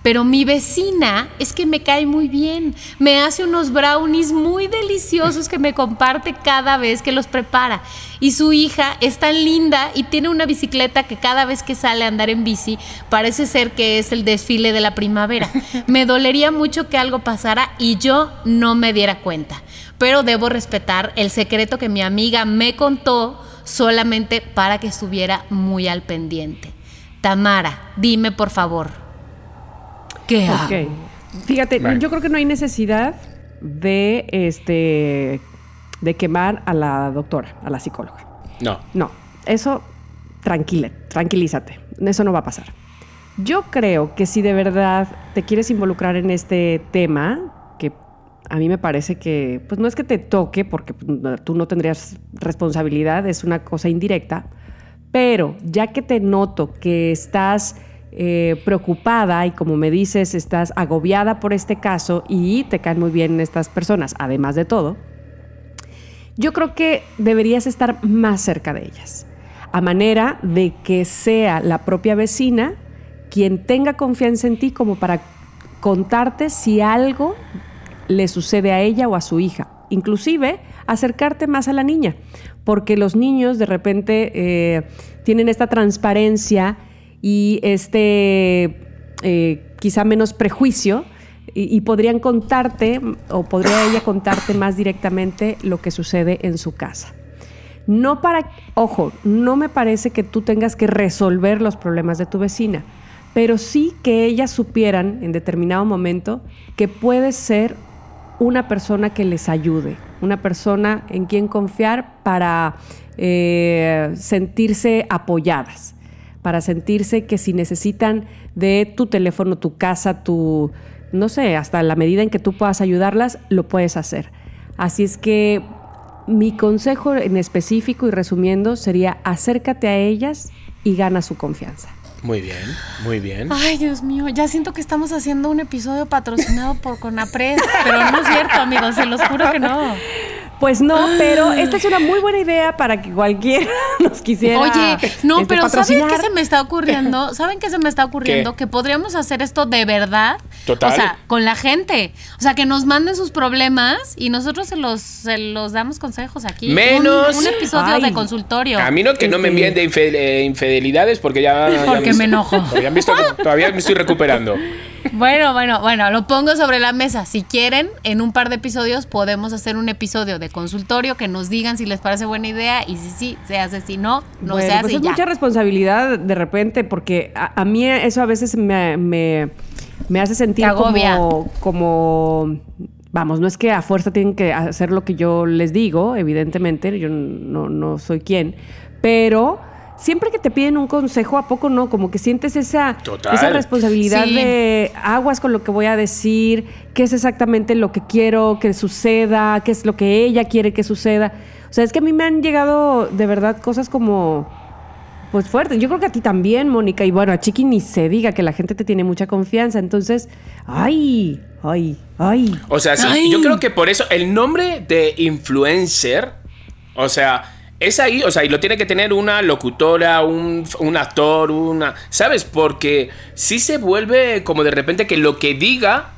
Pero mi vecina es que me cae muy bien. Me hace unos brownies muy deliciosos que me comparte cada vez que los prepara. Y su hija es tan linda y tiene una bicicleta que cada vez que sale a andar en bici parece ser que es el desfile de la primavera. [laughs] Me dolería mucho que algo pasara y yo no me diera cuenta. Pero debo respetar el secreto que mi amiga me contó solamente para que estuviera muy al pendiente. Tamara, dime por favor, ¿Qué Fíjate, yo creo que no hay necesidad de este de quemar a la doctora, a la psicóloga. No. No, eso tranquila, tranquilízate. Eso no va a pasar. Yo creo que si de verdad te quieres involucrar en este tema, que a mí me parece que, pues no es que te toque, porque tú no tendrías responsabilidad, es una cosa indirecta, pero ya que te noto que estás eh, preocupada y como me dices, estás agobiada por este caso y te caen muy bien estas personas, además de todo, yo creo que deberías estar más cerca de ellas, a manera de que sea la propia vecina quien tenga confianza en ti como para contarte si algo le sucede a ella o a su hija. Inclusive acercarte más a la niña, porque los niños de repente eh, tienen esta transparencia y este eh, quizá menos prejuicio y, podrían contarte o podría ella contarte más directamente lo que sucede en su casa. No para, ojo, no me parece que tú tengas que resolver los problemas de tu vecina, pero sí que ellas supieran en determinado momento que puedes ser una persona que les ayude, una persona en quien confiar para eh, sentirse apoyadas para sentirse que si necesitan de tu teléfono, tu casa, tu, no sé, hasta la medida en que tú puedas ayudarlas, lo puedes hacer. Así es que mi consejo en específico y resumiendo sería acércate a ellas y gana su confianza. Muy bien, muy bien. Ay, Dios mío, ya siento que estamos haciendo un episodio patrocinado por Conapred, pero no es cierto, amigos, se los juro que no. Pues no, pero esta es una muy buena idea para que cualquiera [laughs] nos quisiera. Oye, no, este, pero ¿saben qué se me está ocurriendo? [laughs] ¿Saben qué se me está ocurriendo? Que podríamos hacer esto de verdad. Total. O sea, con la gente. O sea, que nos manden sus problemas y nosotros se los, se los damos consejos aquí. Menos. Un, episodio de consultorio. A mí no que no me envíen de eh, infidelidades porque ya. Porque me enojo. [laughs] todavía me estoy recuperando. Bueno, bueno, bueno, lo pongo sobre la mesa. Si quieren, en un par de episodios podemos hacer un episodio de consultorio que nos digan si les parece buena idea y si sí, se hace, si no, no se hace. Pues es mucha responsabilidad de repente porque a, mí eso a veces me, me, me hace sentir como, como vamos, no es que a fuerza tienen que hacer lo que yo les digo, evidentemente, yo no, no soy quien, pero siempre que te piden un consejo, ¿a poco no? Como que sientes esa, esa responsabilidad de aguas con lo que voy a decir, qué es exactamente lo que quiero que suceda, qué es lo que ella quiere que suceda. O sea, es que a mí me han llegado de verdad cosas como pues fuertes. Yo creo que a ti también, Mónica. Y bueno, a Chiqui ni se diga que la gente te tiene mucha confianza. Entonces, ay, ay, ay. O sea, sí, yo creo que por eso el nombre de influencer, o sea, es ahí, o sea, y lo tiene que tener una locutora, un, actor, una. ¿Sabes? Porque si se vuelve como de repente que lo que diga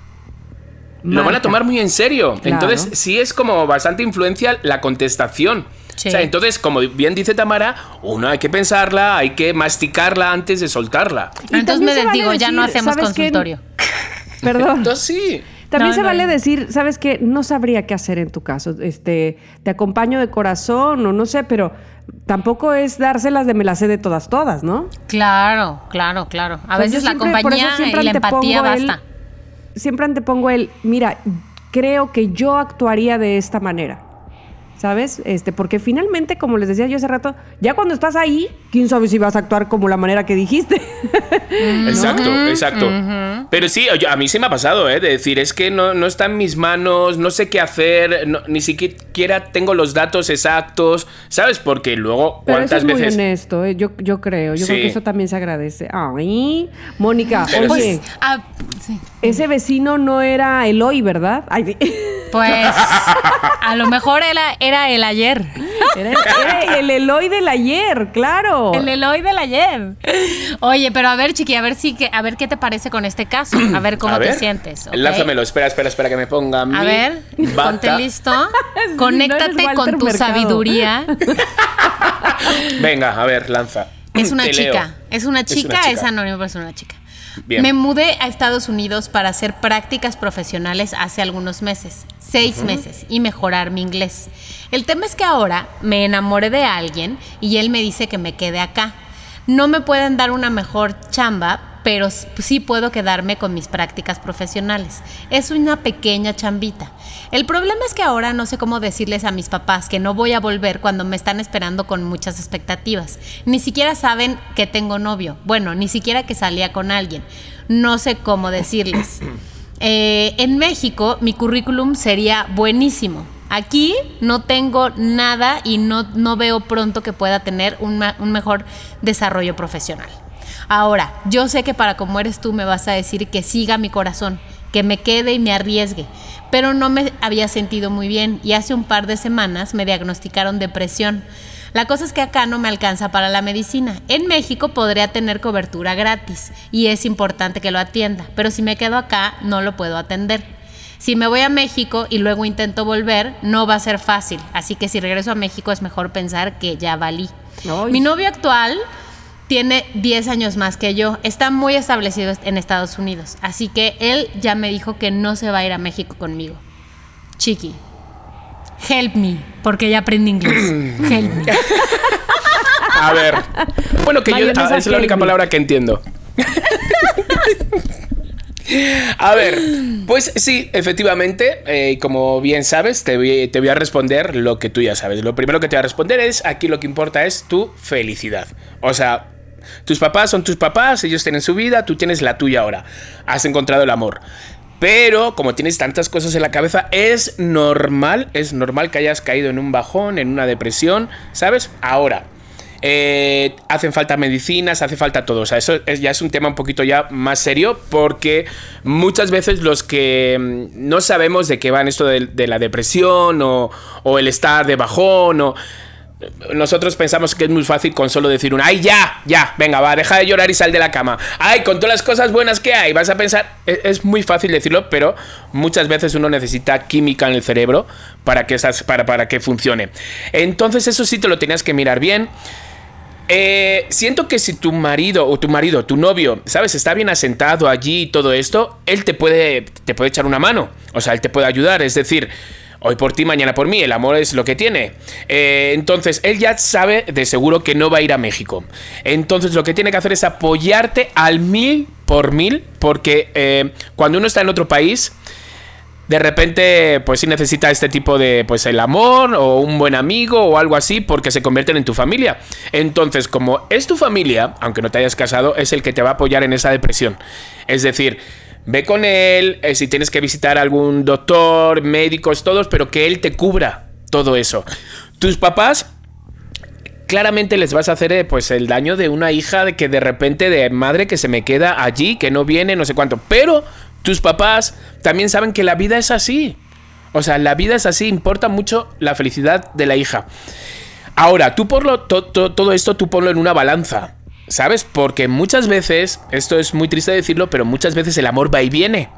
lo van a tomar muy en serio. Entonces, sí es como bastante influencia la contestación. O sea, entonces, como bien dice Tamara, uno hay que pensarla, hay que masticarla antes de soltarla. entonces me digo, ya no hacemos consultorio. [laughs] Perdón. Entonces sí. También se vale decir, ¿sabes qué? No sabría qué hacer en tu caso. Este, te acompaño de corazón o no sé, pero tampoco es dárselas de me la sé de todas, todas, ¿no? Claro, claro, claro. A veces la compañía y la empatía basta. siempre antepongo el, mira, creo que yo actuaría de esta manera. ¿Sabes? Este, porque finalmente, como les decía yo hace rato, ya cuando estás ahí, quién sabe si vas a actuar como la manera que dijiste. [laughs] Exacto, exacto. Pero sí, a mí sí me ha pasado, ¿eh? De decir, es que no, no está en mis manos, no sé qué hacer, ni siquiera tengo los datos exactos, ¿sabes? Porque luego, ¿cuántas eso es veces? Muy honesto, ¿eh? yo, yo creo, yo creo que eso también se agradece. Ay, Mónica, oye, pues, ah, ese vecino no era Eloy, ¿verdad? Ay, sí. Pues [laughs] a lo mejor era, era el ayer. Era, era el Eloy del ayer, claro. El Eloy del ayer. Oye, pero a ver, chiqui, a ver si que, a ver qué te parece con este caso. A ver cómo A te sientes. ¿ok? Lánzamelo, espera, espera, espera que me ponga A mi ver, bata. ponte listo. [laughs] Conéctate no con tu Mercado. sabiduría. Venga, a ver, lanza. Es una Te leo. chica. Es una Es chica, una chica. es anónimo, pero es una chica. Bien. Me mudé a Estados Unidos para hacer prácticas profesionales hace algunos meses, seis meses, y mejorar mi inglés. El tema es que ahora me enamoré de alguien y él me dice que me quede acá. No me pueden dar una mejor chamba, pero sí puedo quedarme con mis prácticas profesionales. Es una pequeña chambita. El problema es que ahora no sé cómo decirles a mis papás que no voy a volver cuando me están esperando con muchas expectativas. Ni siquiera saben que tengo novio. Bueno, ni siquiera que salía con alguien. No sé cómo decirles. [coughs] Eh, en México mi currículum sería buenísimo. Aquí no tengo nada y no, no veo pronto que pueda tener un mejor desarrollo profesional. Ahora, yo sé que para como eres tú me vas a decir que siga mi corazón, que me quede y me arriesgue, pero no me había sentido muy bien y hace un par de semanas me diagnosticaron depresión. La cosa es que acá no me alcanza para la medicina. En México podría tener cobertura gratis y es importante que lo atienda, pero si me quedo acá no lo puedo atender. Si me voy a México y luego intento volver, no va a ser fácil. Así que si regreso a México es mejor pensar que ya valí. Ay. Mi novio actual tiene 10 años más que yo. Está muy establecido en Estados Unidos. Así que él ya me dijo que no se va a ir a México conmigo. Chiqui, help me, porque ya aprendí inglés. [clears throat] help me. A ver. Bueno, que yo ah, es la única palabra que entiendo. [laughs] A ver, pues sí, efectivamente, eh, como bien sabes, te voy, te voy a responder lo que tú ya sabes. Lo primero que te voy a responder es, aquí lo que importa es tu felicidad. O sea, tus papás son tus papás, ellos tienen su vida, tú tienes la tuya ahora. Has encontrado el amor. Pero como tienes tantas cosas en la cabeza, es normal, es normal que hayas caído en un bajón, en una depresión, ¿sabes? Ahora, eh, hacen falta medicinas, hace falta todo. O sea, eso es- ya es un tema un poquito ya más serio porque muchas veces los que mm, no sabemos de qué van esto de, la depresión o, o el estar de bajón o... Nosotros pensamos que es muy fácil con solo decir un ¡ay, ya! Ya, venga, va, deja de llorar y sal de la cama. ¡Ay, con todas las cosas buenas que hay! Vas a pensar, es, es muy fácil decirlo, pero muchas veces uno necesita química en el cerebro para que, para, para que funcione. Entonces eso sí te lo tenías que mirar bien. Eh, siento que si tu marido o tu marido, tu novio, ¿sabes? Está bien asentado allí y todo esto, él te puede, te puede echar una mano. O sea, él te puede ayudar. Es decir, hoy por ti, mañana por mí. El amor es lo que tiene. Eh, entonces, él ya sabe de seguro que no va a ir a México. Entonces, lo que tiene que hacer es apoyarte al mil por mil, porque eh, cuando uno está en otro país, de repente, pues sí necesita este tipo de, pues el amor o un buen amigo o algo así, porque se convierten en tu familia. Entonces, como es tu familia, aunque no te hayas casado, es el que te va a apoyar en esa depresión. Es decir, ve con él, eh, si tienes que visitar algún doctor, médicos, todos, pero que él te cubra todo eso. Tus papás claramente les vas a hacer eh, pues el daño de una hija de que de repente de madre que se me queda allí, que no viene, no sé cuánto. Pero tus papás también saben que la vida es así. O sea, la vida es así, importa mucho la felicidad de la hija. Ahora, tú por todo esto tú ponlo en una balanza, ¿sabes? Porque muchas veces, esto es muy triste decirlo, pero muchas veces el amor va y viene.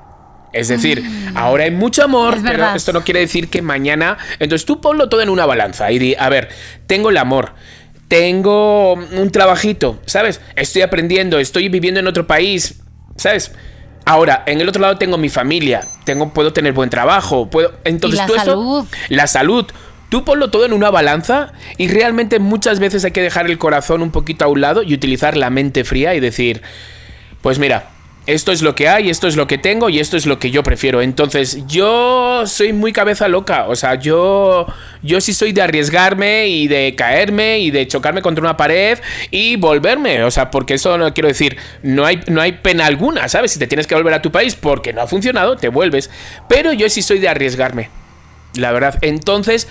Es decir, ahora hay mucho amor, Es pero verdad. esto no quiere decir que mañana. Entonces tú ponlo todo en una balanza y di, a ver, tengo el amor, tengo un trabajito, ¿sabes? Estoy aprendiendo, estoy viviendo en otro país, ¿sabes? Ahora, en el otro lado tengo mi familia, tengo, puedo tener buen trabajo, puedo. Entonces la tú salud. la salud. Tú ponlo todo en una balanza y realmente muchas veces hay que dejar el corazón un poquito a un lado y utilizar la mente fría y decir, pues mira, esto es lo que hay, esto es lo que tengo y esto es lo que yo prefiero. Entonces, yo soy muy cabeza loca, o sea, yo yo sí soy de arriesgarme y de caerme y de chocarme contra una pared y volverme, o sea, porque eso no quiero decir, no hay no hay pena alguna, ¿sabes? Si te tienes que volver a tu país porque no ha funcionado, te vuelves, pero yo sí soy de arriesgarme. La verdad, entonces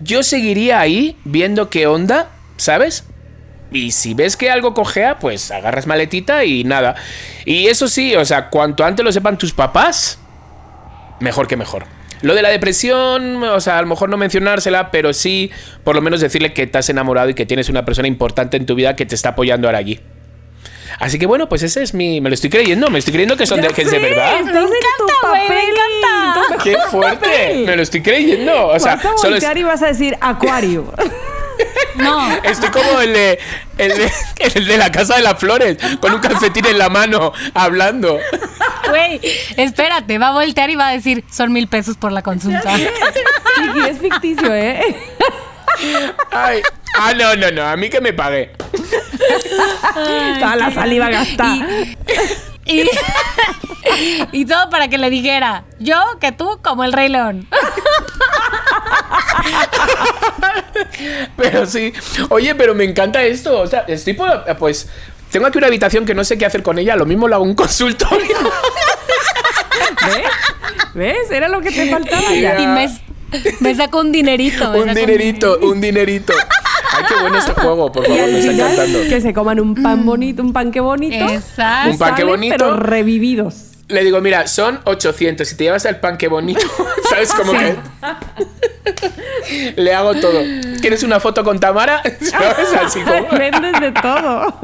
yo seguiría ahí viendo qué onda, ¿sabes? Y si ves que algo cojea, pues agarras maletita y nada. Y eso sí, o sea, cuanto antes lo sepan tus papás, mejor que mejor. Lo de la depresión, o sea, a lo mejor no mencionársela, pero sí, por lo menos decirle que has enamorado y que tienes una persona importante en tu vida que te está apoyando ahora allí. Así que bueno, pues ese es mi. Me lo estoy creyendo, me estoy creyendo que son de, que es de verdad. Estás tu encanta, güey, me encanta. ¡Qué fuerte! Me lo estoy creyendo. O sea, vas a solo es- y vas a decir acuario. [laughs] No. estoy como el de, el, de, el de la casa de las flores, con un calcetín en la mano, hablando. Güey, espérate, va a voltear y va a decir, son mil pesos por la consulta. Chiqui, es ficticio, ¿eh? Ay, ah, no, no, no, a mí que me pague. Toda la saliva gastada. Y, [laughs] y todo para que le dijera, yo que tú como el Rey León. Pero sí. Oye, pero me encanta esto. O sea, estoy por- pues. Tengo aquí una habitación que no sé qué hacer con ella. Lo mismo lo hago un [laughs] consultorio. ¿Ves? ¿Ves? Era lo que te faltaba ya. Y me, me saco un dinerito. me un dinerito, un dinerito. Ay, qué bueno este juego, por [laughs] Y favor, al me está final, encantando. que se coman un pan bonito, un pan que bonito. Exacto. Un pan que Salen, bonito. Pero revividos. Le digo, mira, son 800. Si te llevas el pan, qué bonito. [laughs] ¿Sabes cómo que? Le hago todo. ¿Quieres una foto con Tamara? [laughs] ¿Sabes? Así como. Vendes de todo.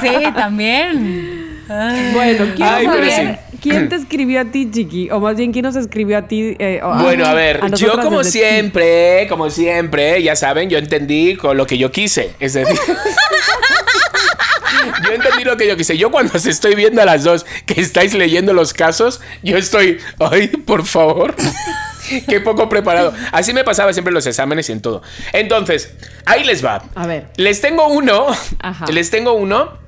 Sí, también. Bueno, quiero Ay, pero saber sí. Quién [clears throat] te escribió a ti, Chiqui. O más bien, quién nos escribió a ti. eh, o Bueno, a ver, yo como ti. siempre, como siempre, ya saben, yo entendí con lo que yo quise. Es decir, [laughs] yo entendí lo que yo quise. Yo cuando os estoy viendo a las dos que estáis leyendo los casos, yo estoy, ay, por favor. [laughs] Qué poco preparado. Así me pasaba siempre en los exámenes y en todo. Entonces, ahí les va. A ver. Les tengo uno. Ajá. Les tengo uno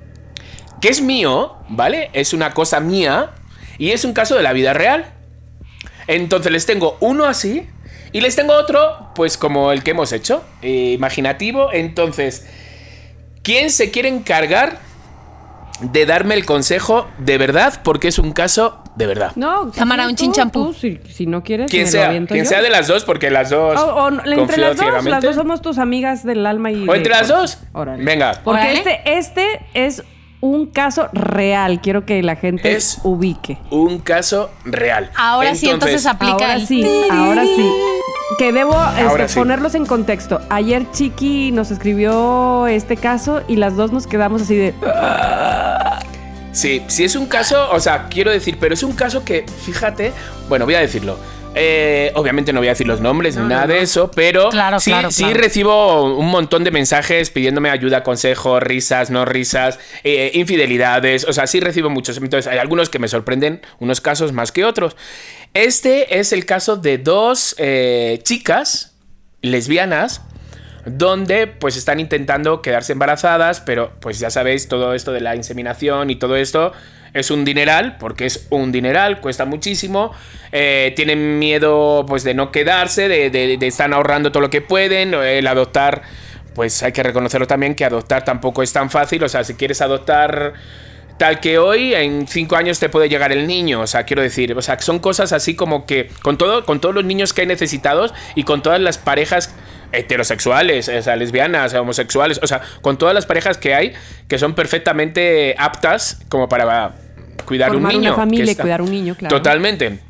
que es mío, ¿vale? Es una cosa mía y es un caso de la vida real. Entonces les tengo uno así y les tengo otro, pues como el que hemos hecho, eh, imaginativo. Entonces, ¿quién se quiere encargar de darme el consejo de verdad? Porque es un caso de verdad. No, Cámara, un chinchampú. Si, si no quieres, Quien sea, quien sea de las dos, porque las dos. O, o entre confío las dos, las dos somos tus amigas del alma y. ¿O entre de- las dos? Órale. Venga. Porque Órale. este, este es un caso real. Quiero que la gente Es- ubique. Un caso real. Ahora sí, entonces aplica Ahora el- sí, ahora sí. Que debo este, sí. ponerlos en contexto. Ayer Chiqui nos escribió este caso y las dos nos quedamos así de. Sí, sí es un caso, o sea, quiero decir, pero es un caso que, fíjate, bueno, voy a decirlo. Eh, obviamente no voy a decir los nombres ni nada de eso, pero Claro, sí, claro, sí claro. recibo un montón de mensajes pidiéndome ayuda, consejo, risas, no risas, eh, infidelidades, o sea, sí recibo muchos. Entonces, hay algunos que me sorprenden, unos casos más que otros. Este es el caso de dos eh, chicas lesbianas donde pues están intentando quedarse embarazadas, pero pues ya sabéis, todo esto de la inseminación y todo esto es un dineral, porque es un dineral, cuesta muchísimo, eh, tienen miedo pues de no quedarse, de, de, de están ahorrando todo lo que pueden, el adoptar, pues hay que reconocerlo también que adoptar tampoco es tan fácil, o sea, si quieres adoptar tal que hoy, en cinco años te puede llegar el niño. O sea, quiero decir, o sea, son cosas así como que con todo, con todos los niños que hay necesitados y con todas las parejas heterosexuales, o sea, lesbianas, homosexuales, o sea, con todas las parejas que hay que son perfectamente aptas como para cuidar Formar un una niño. familia que y cuidar un niño, claro. Totalmente.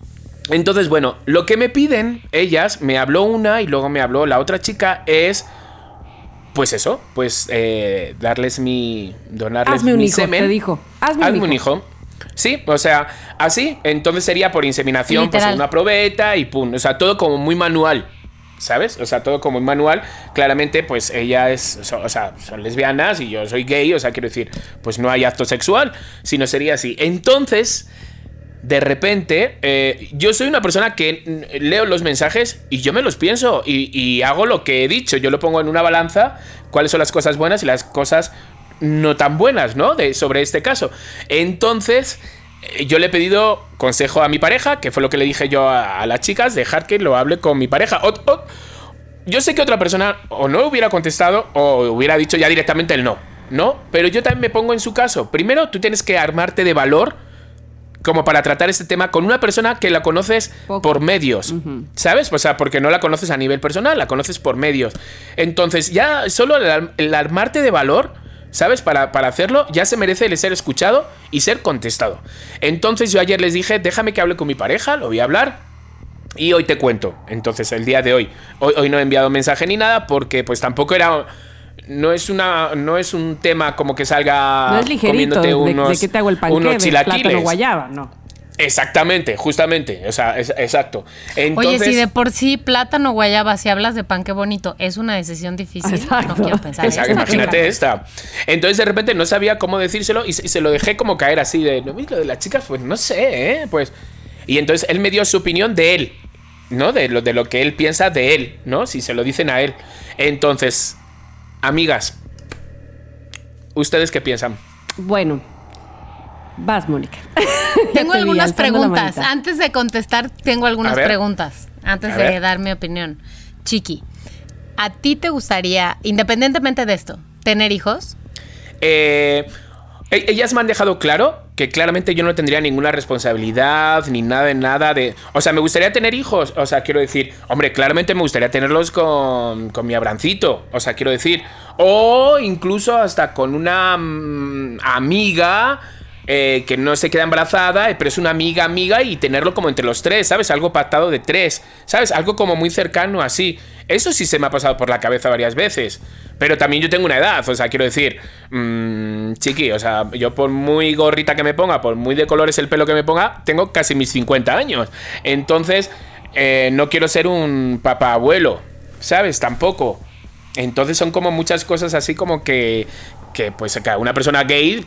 Entonces, bueno, lo que me piden ellas, me habló una y luego me habló la otra chica, es pues eso, pues eh, darles mi. donarles Hazme un mi hijo, semen. te dijo. Hazme, Hazme un hijo. Sí, o sea, así. Entonces sería por inseminación, pues una probeta y pum. O sea, todo como muy manual. ¿Sabes? O sea, todo como muy manual. Claramente, pues ella es. O sea, son lesbianas y yo soy gay. O sea, quiero decir, pues no hay acto sexual. Sino sería así. Entonces. De repente, eh, yo soy una persona que leo los mensajes y yo me los pienso y, y hago lo que he dicho. Yo lo pongo en una balanza, cuáles son las cosas buenas y las cosas no tan buenas, ¿no? De, sobre este caso. Entonces, yo le he pedido consejo a mi pareja, que fue lo que le dije yo a, a las chicas, dejar que lo hable con mi pareja. O- o- yo sé que otra persona o no hubiera contestado o hubiera dicho ya directamente el no, ¿no? Pero yo también me pongo en su caso. Primero, tú tienes que armarte de valor como para tratar este tema con una persona que la conoces Poco. por medios, ¿sabes? O sea, porque no la conoces a nivel personal, la conoces por medios. Entonces, ya solo el armarte de valor, ¿sabes? Para, para hacerlo, ya se merece el ser escuchado y ser contestado. Entonces, yo ayer les dije, déjame que hable con mi pareja, lo voy a hablar. Y hoy te cuento. Entonces, el día de hoy. Hoy, hoy no he enviado mensaje ni nada porque pues tampoco era no es una no es un tema como que salga no es ligerito, comiéndote unos de, qué te hago el panque, unos chilaquiles. guayaba, no. Exactamente, justamente, o sea, es, exacto. Oye, si de por sí plátano guayaba, si hablas de pan, qué bonito, es una decisión difícil. Exacto. No quiero pensar. Exacto, imagínate esta. Entonces de repente no sabía cómo decírselo y, se lo dejé como caer así de, lo de las chicas, pues no sé, ¿eh? Pues. Y entonces él me dio su opinión de él, ¿no? De lo, de lo que él piensa de él, ¿no? Si se lo dicen a él. Entonces, amigas, ¿ustedes qué piensan? Bueno, Vas, Mónica. [laughs] Tengo algunas preguntas. Antes de contestar, tengo algunas preguntas. Antes de dar mi opinión. Chiqui, ¿a ti te gustaría, independientemente de esto, tener hijos? Eh, e-, ellas me han dejado claro que claramente yo no tendría ninguna responsabilidad ni nada de nada de... O sea, me gustaría tener hijos. O sea, quiero decir, hombre, claramente me gustaría tenerlos con, con mi abrancito. O sea, quiero decir, o incluso hasta con una mm, amiga eh, que no se queda embarazada, pero es una amiga amiga y tenerlo como entre los tres, ¿sabes? Algo pactado de tres, ¿sabes? Algo como muy cercano así. Eso sí se me ha pasado por la cabeza varias veces. Pero también yo tengo una edad, o sea, quiero decir, mmm, chiqui, o sea, yo por muy gorrita que me ponga, por muy de colores el pelo que me ponga, tengo casi mis 50 años. Entonces, eh, no quiero ser un papá abuelo, ¿sabes? Tampoco. Entonces son como muchas cosas así como que, que pues una persona gay,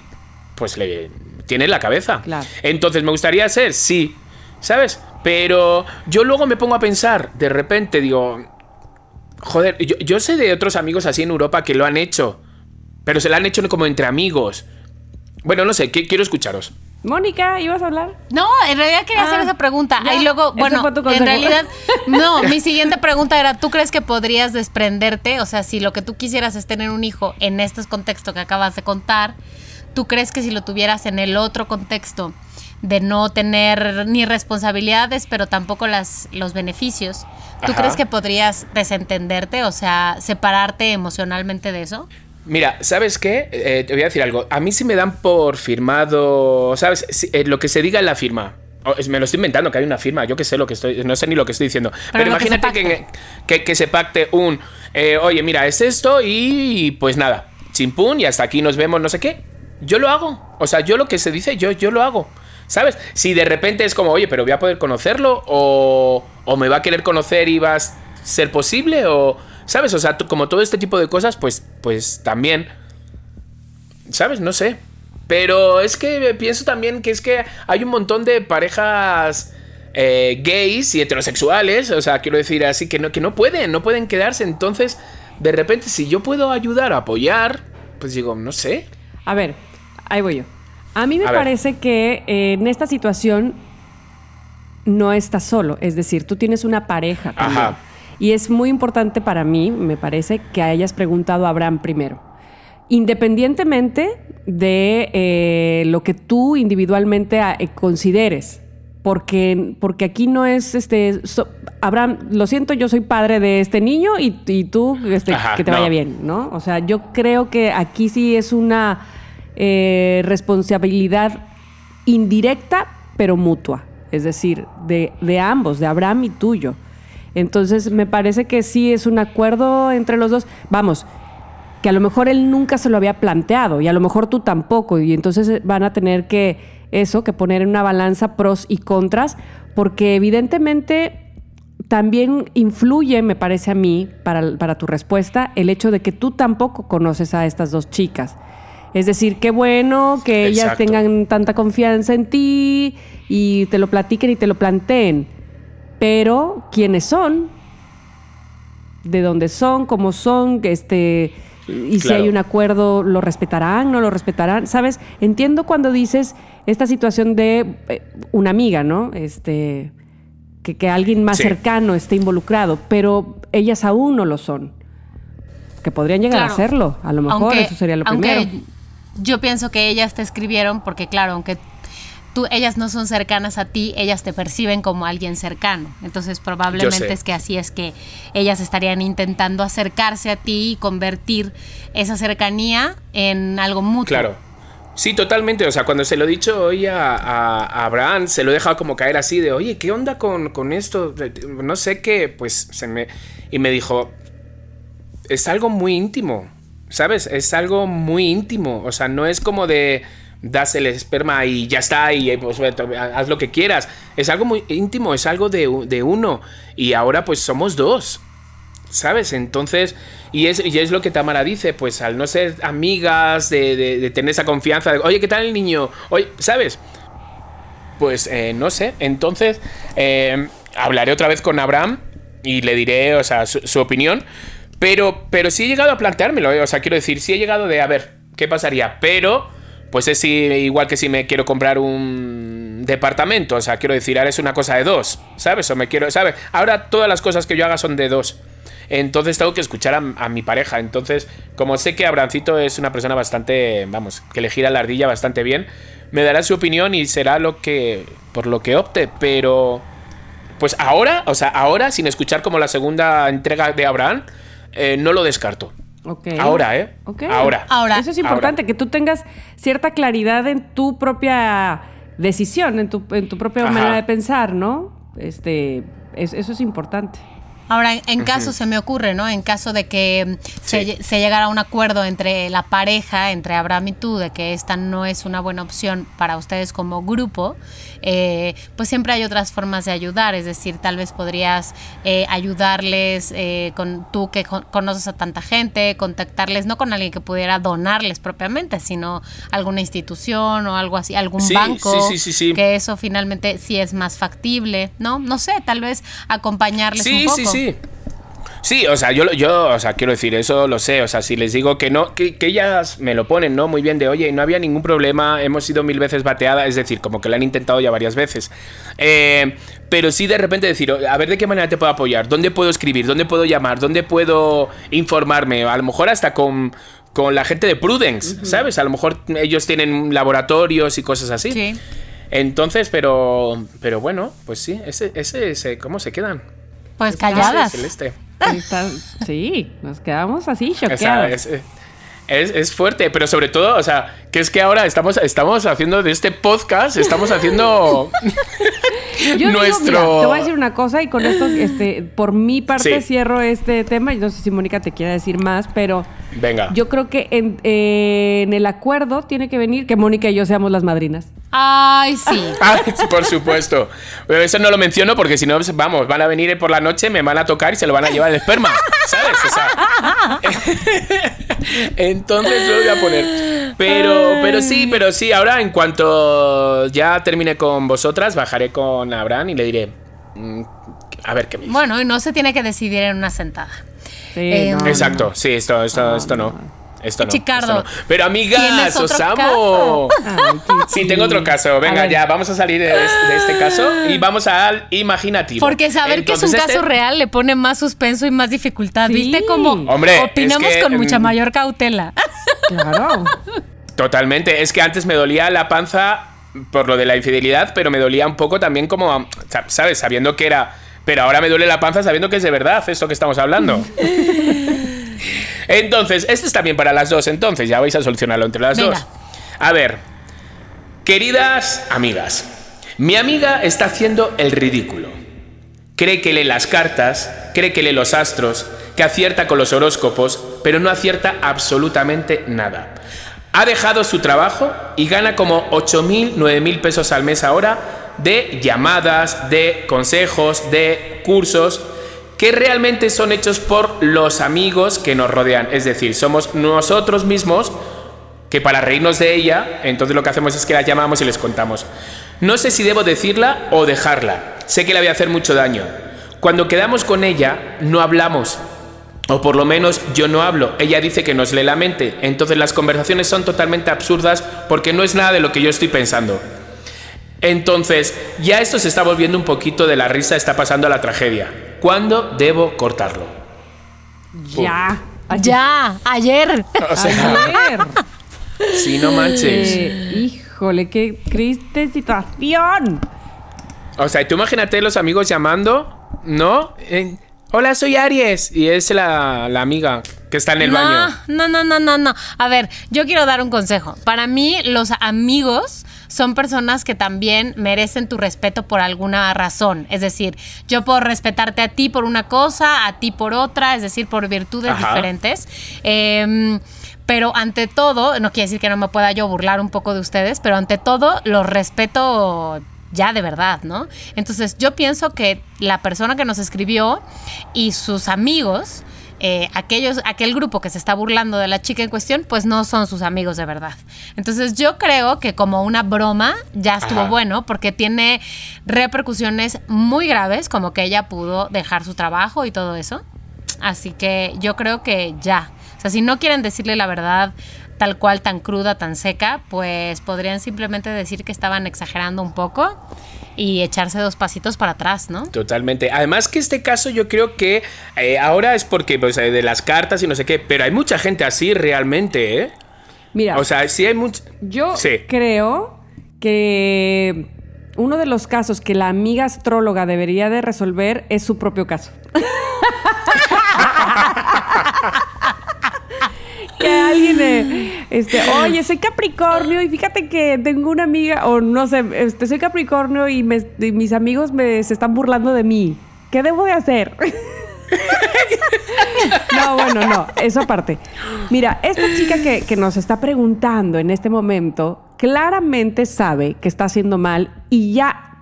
pues le, tiene la cabeza. Entonces, ¿me gustaría ser? Sí. ¿Sabes? Pero yo luego me pongo a pensar, de repente digo, joder, yo, sé de otros amigos así en Europa que lo han hecho, pero se lo han hecho como entre amigos. Bueno, no sé, quiero escucharos. Mónica, ¿ibas a hablar? No, en realidad quería hacer ah, esa pregunta. Ahí luego, bueno, en realidad, [laughs] no, mi siguiente pregunta era, ¿tú crees que podrías desprenderte? O sea, si lo que tú quisieras es tener un hijo en este contexto que acabas de contar, ¿Tú crees que si lo tuvieras en el otro contexto de no tener ni responsabilidades, pero tampoco las, los beneficios, ¿tú crees que podrías desentenderte, o sea, separarte emocionalmente de eso? Mira, ¿sabes qué? Eh, te voy a decir algo. A mí sí me dan por firmado, ¿sabes? Eh, lo que se diga en la firma. me lo estoy inventando, que hay una firma, yo que sé lo que estoy, no sé ni lo que estoy diciendo. Pero, imagínate que, que, se pacte un, eh, oye, mira, es esto y pues nada, chimpún y hasta aquí nos vemos, no sé qué yo lo hago. O sea, yo lo que se dice, yo, yo lo hago. ¿Sabes? Si de repente es como, oye, pero voy a poder conocerlo, o, o me va a querer conocer y va a ser posible, o. ¿Sabes? O sea, como todo este tipo de cosas, pues, pues también. ¿Sabes? No sé. Pero es que pienso también que es que hay un montón de parejas eh, gays y heterosexuales, o sea, quiero decir así, que no, que no pueden, no pueden quedarse. Entonces, de repente, si yo puedo ayudar a apoyar, pues digo, no sé. A ver, ahí voy yo. A mí me parece que eh, en esta situación no estás solo, es decir, tú tienes una pareja. Ajá. Y es muy importante para mí, me parece, que hayas preguntado a Abraham primero. Independientemente de eh, lo que tú individualmente ah, eh, consideres, porque, porque aquí no es este. Abraham, lo siento, yo soy padre de este niño y, tú este, que te vaya bien, ¿no? O sea, yo creo que aquí sí es una eh, responsabilidad indirecta, pero mutua. Es decir, de, ambos, de Abraham y tuyo. Entonces, me parece que sí es un acuerdo entre los dos. Vamos, que a lo mejor él nunca se lo había planteado y a lo mejor tú tampoco. Y entonces van a tener que eso, que poner en una balanza pros y contras, porque evidentemente también influye, me parece a mí, para tu respuesta, el hecho de que tú tampoco conoces a estas dos chicas. Es decir, qué bueno que ellas tengan tanta confianza en ti y te lo platiquen y te lo planteen. Pero, ¿quiénes son? ¿De dónde son? ¿Cómo son? Este, y si hay un acuerdo, ¿lo respetarán? ¿No lo respetarán? ¿Sabes? Entiendo cuando dices esta situación de eh, una amiga, ¿no? Este, que, que alguien más cercano esté involucrado, pero ellas aún no lo son. Que podrían llegar a serlo, a lo mejor eso sería lo primero yo pienso que ellas te escribieron porque, claro, aunque tú, ellas no son cercanas a ti, ellas te perciben como alguien cercano. Entonces, probablemente es que así es que ellas estarían intentando acercarse a ti y convertir esa cercanía en algo mutuo. Claro. Sí, totalmente. O sea, cuando se lo he dicho hoy a, a, Abraham, se lo he dejado como caer así de, oye, ¿qué onda con, con esto? No sé qué, pues se me... Y me dijo, es algo muy íntimo, ¿sabes? Es algo muy íntimo. O sea, no es como de das el esperma y ya está, y pues haz lo que quieras. Es algo muy íntimo, es algo de, de uno. Y ahora pues somos dos. ¿Sabes? Entonces, y es, y es lo que Tamara dice, pues al no ser amigas, de, tener esa confianza, oye, ¿qué tal el niño? Oye, ¿sabes? Pues eh, no sé, entonces eh, hablaré otra vez con Abraham y le diré, o sea, su, opinión, pero, pero sí he llegado a planteármelo, eh, o sea, quiero decir, sí he llegado de, a ver, ¿qué pasaría? Pero, pues es igual que si me quiero comprar un departamento, o sea, quiero decir, ahora es una cosa de dos, ¿sabes? O me quiero, ¿sabes? Ahora todas las cosas que yo haga son de dos. Entonces tengo que escuchar a, mi pareja. Entonces, como sé que Abrancito es una persona bastante, vamos, que le gira la ardilla bastante bien, me dará su opinión y será lo que, por lo que opte. Pero, pues ahora, o sea, ahora, sin escuchar como la segunda entrega de Abraham, eh, no lo descarto. Ahora, ¿eh? Ahora. Ahora. Eso es importante, que tú tengas cierta claridad en tu propia decisión, en tu, en tu propia manera de pensar, ¿no? Este, eso es importante. Ahora, en caso se me ocurre, ¿no? En caso de que se, llegara a un acuerdo entre la pareja, entre Abraham y tú, de que esta no es una buena opción para ustedes como grupo, eh, pues siempre hay otras formas de ayudar. Es decir, tal vez podrías eh, ayudarles eh, con tú que conoces a tanta gente, contactarles, no con alguien que pudiera donarles propiamente, sino alguna institución o algo así, algún banco, que eso finalmente sí es más factible, ¿no? No sé, tal vez acompañarles un poco. Sí, sí. O sea, yo, yo, o sea, quiero decir, eso lo sé. O sea, si les digo que no, que, ellas me lo ponen, ¿no? Muy bien, de oye, no había ningún problema, hemos sido mil veces bateada, es decir, como que lo han intentado ya varias veces. Eh, pero sí de repente decir, a ver de qué manera te puedo apoyar, dónde puedo escribir, dónde puedo llamar, dónde puedo informarme, a lo mejor hasta con, con la gente de Prudence, ¿sabes? A lo mejor ellos tienen laboratorios y cosas así. Sí. Entonces, pero, pero bueno, pues sí, ese, ese, ese ¿cómo se quedan? Pues calladas. Sí, nos quedamos así choqueados. Eh, es, fuerte, pero sobre todo, o sea, que es que ahora estamos, estamos haciendo de este podcast, estamos haciendo [laughs] nuestro. te voy a decir una cosa y con esto, este, por mi parte cierro este tema. Y no sé si Mónica te quiere decir más, pero Venga. Yo creo que en, eh, en, el acuerdo tiene que venir que Mónica y yo seamos las madrinas. Ay, sí. Ay, [laughs] por supuesto. Pero eso no lo menciono porque si no, vamos, van a venir por la noche, me van a tocar y se lo van a llevar el esperma. ¿Sabes? [laughs] Entonces lo voy a poner. Pero, pero sí, pero sí. Ahora, en cuanto ya termine con vosotras, bajaré con Abraham y le diré. Mm, a ver qué me dice. Bueno, y no se tiene que decidir en una sentada. Eh, Exacto, sí, esto, esto, esto no. Esto no, Chicardo. Pero amigas, os amo. sí, tengo otro caso. Venga, ya, vamos a salir de este, caso y vamos al imaginativo. Porque saber que es un caso este real le pone más suspenso y más dificultad. ¿Viste cómo Hombre, opinamos con mucha mayor cautela? [laughs] Claro. Totalmente. Es que antes me dolía la panza por lo de la infidelidad, pero me dolía un poco también como, ¿sabes? Sabiendo que era pero ahora me duele la panza sabiendo que es de verdad esto que estamos hablando. [laughs] Entonces, este es también para las dos, entonces ya vais a solucionarlo entre las dos. A ver, queridas amigas, mi amiga está haciendo el ridículo. Cree que lee las cartas, cree que lee los astros, que acierta con los horóscopos, pero no acierta absolutamente nada. Ha dejado su trabajo y gana como 8.000, 9.000 pesos al mes ahora de llamadas, de consejos, de cursos que realmente son hechos por los amigos que nos rodean. Es decir, somos nosotros mismos que para reírnos de ella, entonces lo que hacemos es que la llamamos y les contamos. No sé si debo decirla o dejarla. Sé que le voy a hacer mucho daño. Cuando quedamos con ella, no hablamos. O por lo menos yo no hablo. Ella dice que nos lee la mente. Entonces las conversaciones son totalmente absurdas porque no es nada de lo que yo estoy pensando. Entonces, ya esto se está volviendo un poquito de la risa, está pasando a la tragedia. ¿Cuándo debo cortarlo? Ya. Ya, ayer. ayer. [laughs] Sí, no manches. Eh, híjole, qué triste situación. O sea, tú imagínate los amigos llamando, ¿no? Hola, soy Aries. Y es la, amiga. que está en el no, baño. No, no, no, no, no. A ver, yo quiero dar un consejo. Para mí, los amigos son personas que también merecen tu respeto por alguna razón. Es decir, yo puedo respetarte a ti por una cosa, a ti por otra, es decir, por virtudes Ajá. diferentes. Em, pero ante todo, no quiere decir que no me pueda yo burlar un poco de ustedes, pero ante todo los respeto ya de verdad, ¿no? Entonces yo pienso que la persona que nos escribió y sus amigos, eh, aquellos, aquel grupo que se está burlando de la chica en cuestión, pues no son sus amigos de verdad. Entonces yo creo que como una broma ya estuvo Ajá. bueno porque tiene repercusiones muy graves, como que ella pudo dejar su trabajo y todo eso. Así que yo creo que ya. O sea, si no quieren decirle la verdad tal cual, tan cruda, tan seca, pues podrían simplemente decir que estaban exagerando un poco y echarse dos pasitos para atrás, ¿no? Totalmente. Además que este caso yo creo que eh, ahora es porque pues, eh, de las cartas y no sé qué, pero hay mucha gente así realmente, ¿eh? Mira, O sea, sí hay mucha... yo Sí. creo que uno de los casos que la amiga astróloga debería de resolver es su propio caso. [laughs] que alguien, eh, [laughs] este, oye, soy Capricornio y fíjate que tengo una amiga, o no sé, este, soy Capricornio y, me- y mis amigos me, se están burlando de mí. ¿Qué debo de hacer? [laughs] No, bueno, no, eso aparte. Mira, esta chica que, que nos está preguntando en este momento, claramente sabe que está haciendo mal y ya,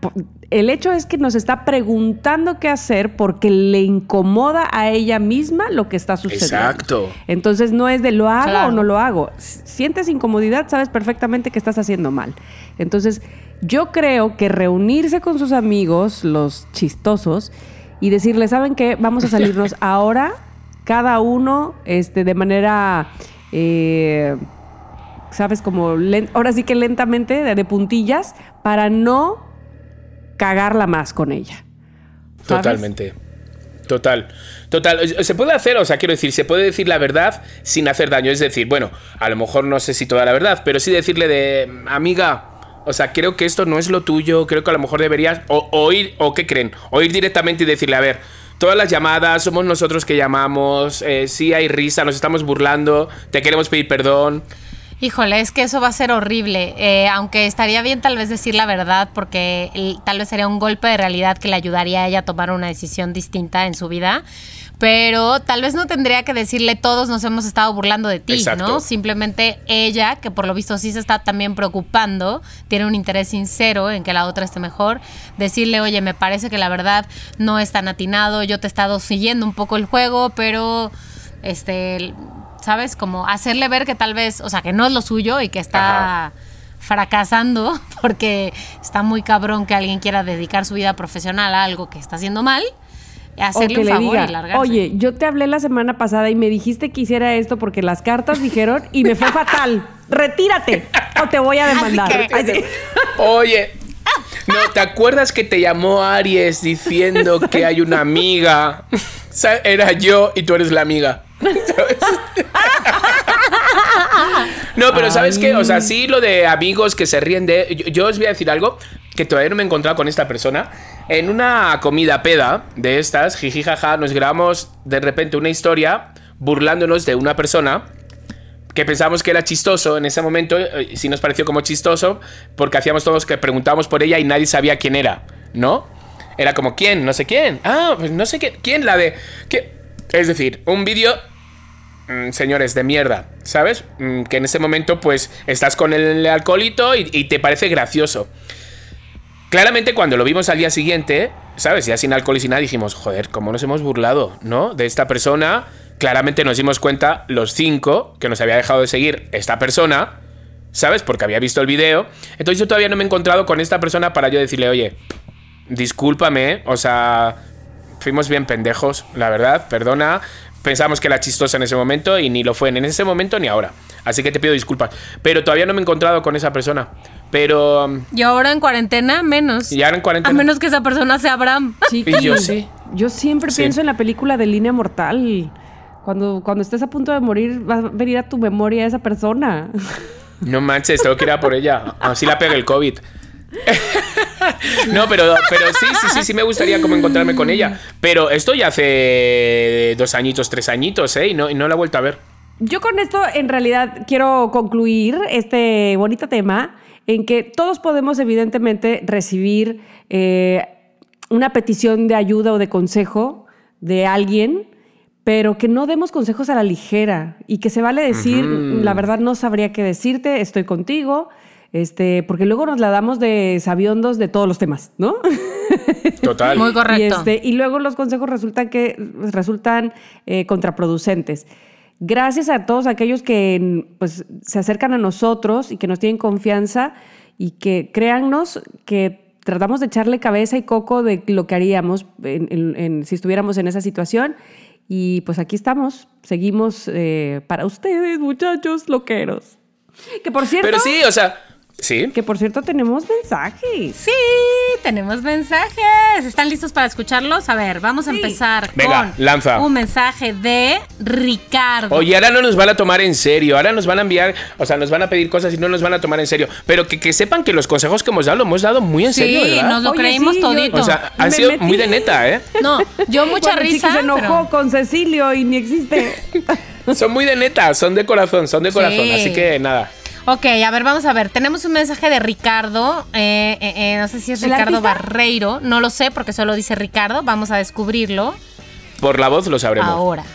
el hecho es que nos está preguntando qué hacer porque le incomoda a ella misma lo que está sucediendo. Exacto. Entonces no es de lo hago Claro. o no lo hago. Sientes incomodidad, sabes perfectamente que estás haciendo mal. Entonces, yo creo que reunirse con sus amigos, los chistosos, y decirle, ¿saben qué? Vamos a salirnos [laughs] ahora, cada uno, este, de manera, eh, ¿sabes? Como, ahora sí que lentamente, de, de puntillas, para no cagarla más con ella. Totalmente. Total. Total. Se puede hacer, o sea, quiero decir, se puede decir la verdad sin hacer daño. Es decir, bueno, a lo mejor no sé si toda la verdad, pero sí decirle de, amiga, o sea, creo que esto no es lo tuyo, creo que a lo mejor deberías o, o ir, o qué creen, o ir directamente y decirle, a ver, todas las llamadas, somos nosotros que llamamos, eh, sí hay risa, nos estamos burlando, te queremos pedir perdón. Híjole, es que eso va a ser horrible. Eh, aunque estaría bien tal vez decir la verdad, porque el- tal vez sería un golpe de realidad que le ayudaría a ella a tomar una decisión distinta en su vida. Pero tal vez no tendría que decirle todos nos hemos estado burlando de ti, Exacto. ¿no? Simplemente ella, que por lo visto sí se está también preocupando, tiene un interés sincero en que la otra esté mejor, decirle, oye, me parece que la verdad no es tan atinado, yo te he estado siguiendo un poco el juego, pero este, ¿sabes? Como hacerle ver que tal vez, o sea, que no es lo suyo y que está Ajá. fracasando [laughs] porque está muy cabrón que alguien quiera dedicar su vida profesional a algo que está haciendo mal, O hacerle que un le favor diga, y largarse. oye, yo te hablé la semana pasada y me dijiste que hiciera esto porque las cartas dijeron y me fue fatal. Retírate o te voy a demandar. que- Así. Oye, no, ¿te acuerdas que te llamó Aries diciendo que hay una amiga? [laughs] Era yo y tú eres la amiga. ¿Sabes? No, pero ¿sabes qué? O sea, sí lo de amigos que se ríen de... Yo, yo os voy a decir algo que todavía no me he encontrado con esta persona. En una comida peda de estas, jiji jaja, nos grabamos de repente una historia burlándonos de una persona que pensamos que era chistoso en ese momento, eh, sí nos pareció como chistoso, porque hacíamos todos que preguntábamos por ella y nadie sabía quién era, ¿no? Era como, ¿quién? No sé quién. Ah, pues no sé qué. ¿Quién? La de... ¿qué? Es decir, un vídeo, mm, señores, de mierda, ¿sabes? Mm, que en ese momento, pues, estás con el alcoholito y, y te parece gracioso. Claramente cuando lo vimos al día siguiente, ¿sabes? Ya sin alcohol y sin nada, dijimos, joder, ¿cómo nos hemos burlado, ¿no? De esta persona. Claramente nos dimos cuenta los cinco que nos había dejado de seguir esta persona, ¿sabes? Porque había visto el video. Entonces yo todavía no me he encontrado con esta persona para yo decirle, oye, discúlpame, o sea, fuimos bien pendejos, la verdad, perdona. Pensamos que era chistosa en ese momento y ni lo fue en ese momento ni ahora. Así que te pido disculpas. Pero todavía no me he encontrado con esa persona. Pero... um, Y ahora en cuarentena, menos. Y ahora en cuarentena. A menos que esa persona sea Abraham. [laughs] Chiqui, Y yo sí. Yo siempre Sí. pienso en la película de Línea Mortal. Cuando, cuando estés a punto de morir, va a venir a tu memoria esa persona. No manches, tengo que ir a por ella. Así la pega el COVID. [laughs] [laughs] no, pero, pero sí, sí, sí, sí me gustaría como encontrarme con ella. Pero esto ya hace dos añitos, tres añitos, ¿eh? Y no, y no la he vuelto a ver. Yo con esto en realidad quiero concluir este bonito tema en que todos podemos evidentemente recibir eh, una petición de ayuda o de consejo de alguien, pero que no demos consejos a la ligera y que se vale decir, la verdad no sabría qué decirte, estoy contigo, este, porque luego nos la damos de sabiondos de todos los temas, ¿no? Total. Muy [laughs] correcto. Y, este, y luego los consejos resultan que resultan eh, contraproducentes. Gracias a todos aquellos que pues, se acercan a nosotros y que nos tienen confianza y que créannos que tratamos de echarle cabeza y coco de lo que haríamos si estuviéramos en esa situación. Y pues aquí estamos, seguimos eh, para ustedes, muchachos loqueros. Que por cierto. Pero sí, o sea, Sí. Que por cierto tenemos mensajes. Sí, tenemos mensajes. ¿Están listos para escucharlos? A ver, vamos a empezar Venga, con lanza. un mensaje de Ricardo. Oye, ahora no nos van a tomar en serio. Ahora nos van a enviar, o sea, nos van a pedir cosas y no nos van a tomar en serio. Pero que, que sepan que los consejos que hemos dado lo hemos dado muy en sí, serio, ¿verdad? nos lo Oye, creímos sí, yo- todito. O sea, han Me sido metí. muy de neta, ¿eh? no, yo mucha Bueno, risa. Se enojó pero- con Cecilio y ni existe. [laughs] Son muy de neta, son de corazón, son de corazón. Sí. Así que nada. Ok, a ver, vamos a ver. Tenemos un mensaje de Ricardo. eh, eh, eh, no sé si es ¿El Ricardo artista? Barreiro. No lo sé porque solo dice Ricardo. Vamos a descubrirlo Por la voz lo sabremos. ahora.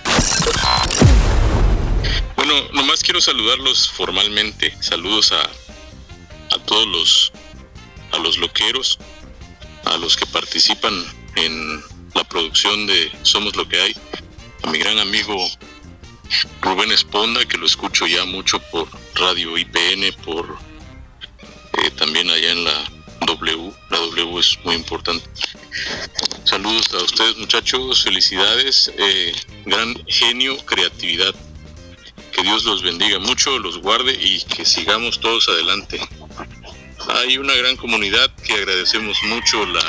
Bueno, nomás quiero saludarlos formalmente. Saludos a, a todos los a los loqueros, a los que participan en la producción de Somos lo que hay, a mi gran amigo Rubén Esponda, que lo escucho ya mucho por Radio IPN, por eh, también allá en la W. La W es muy importante. Saludos a ustedes muchachos, felicidades, eh, gran genio, creatividad. Que Dios los bendiga mucho, los guarde y que sigamos todos adelante. Hay una gran comunidad que agradecemos mucho la,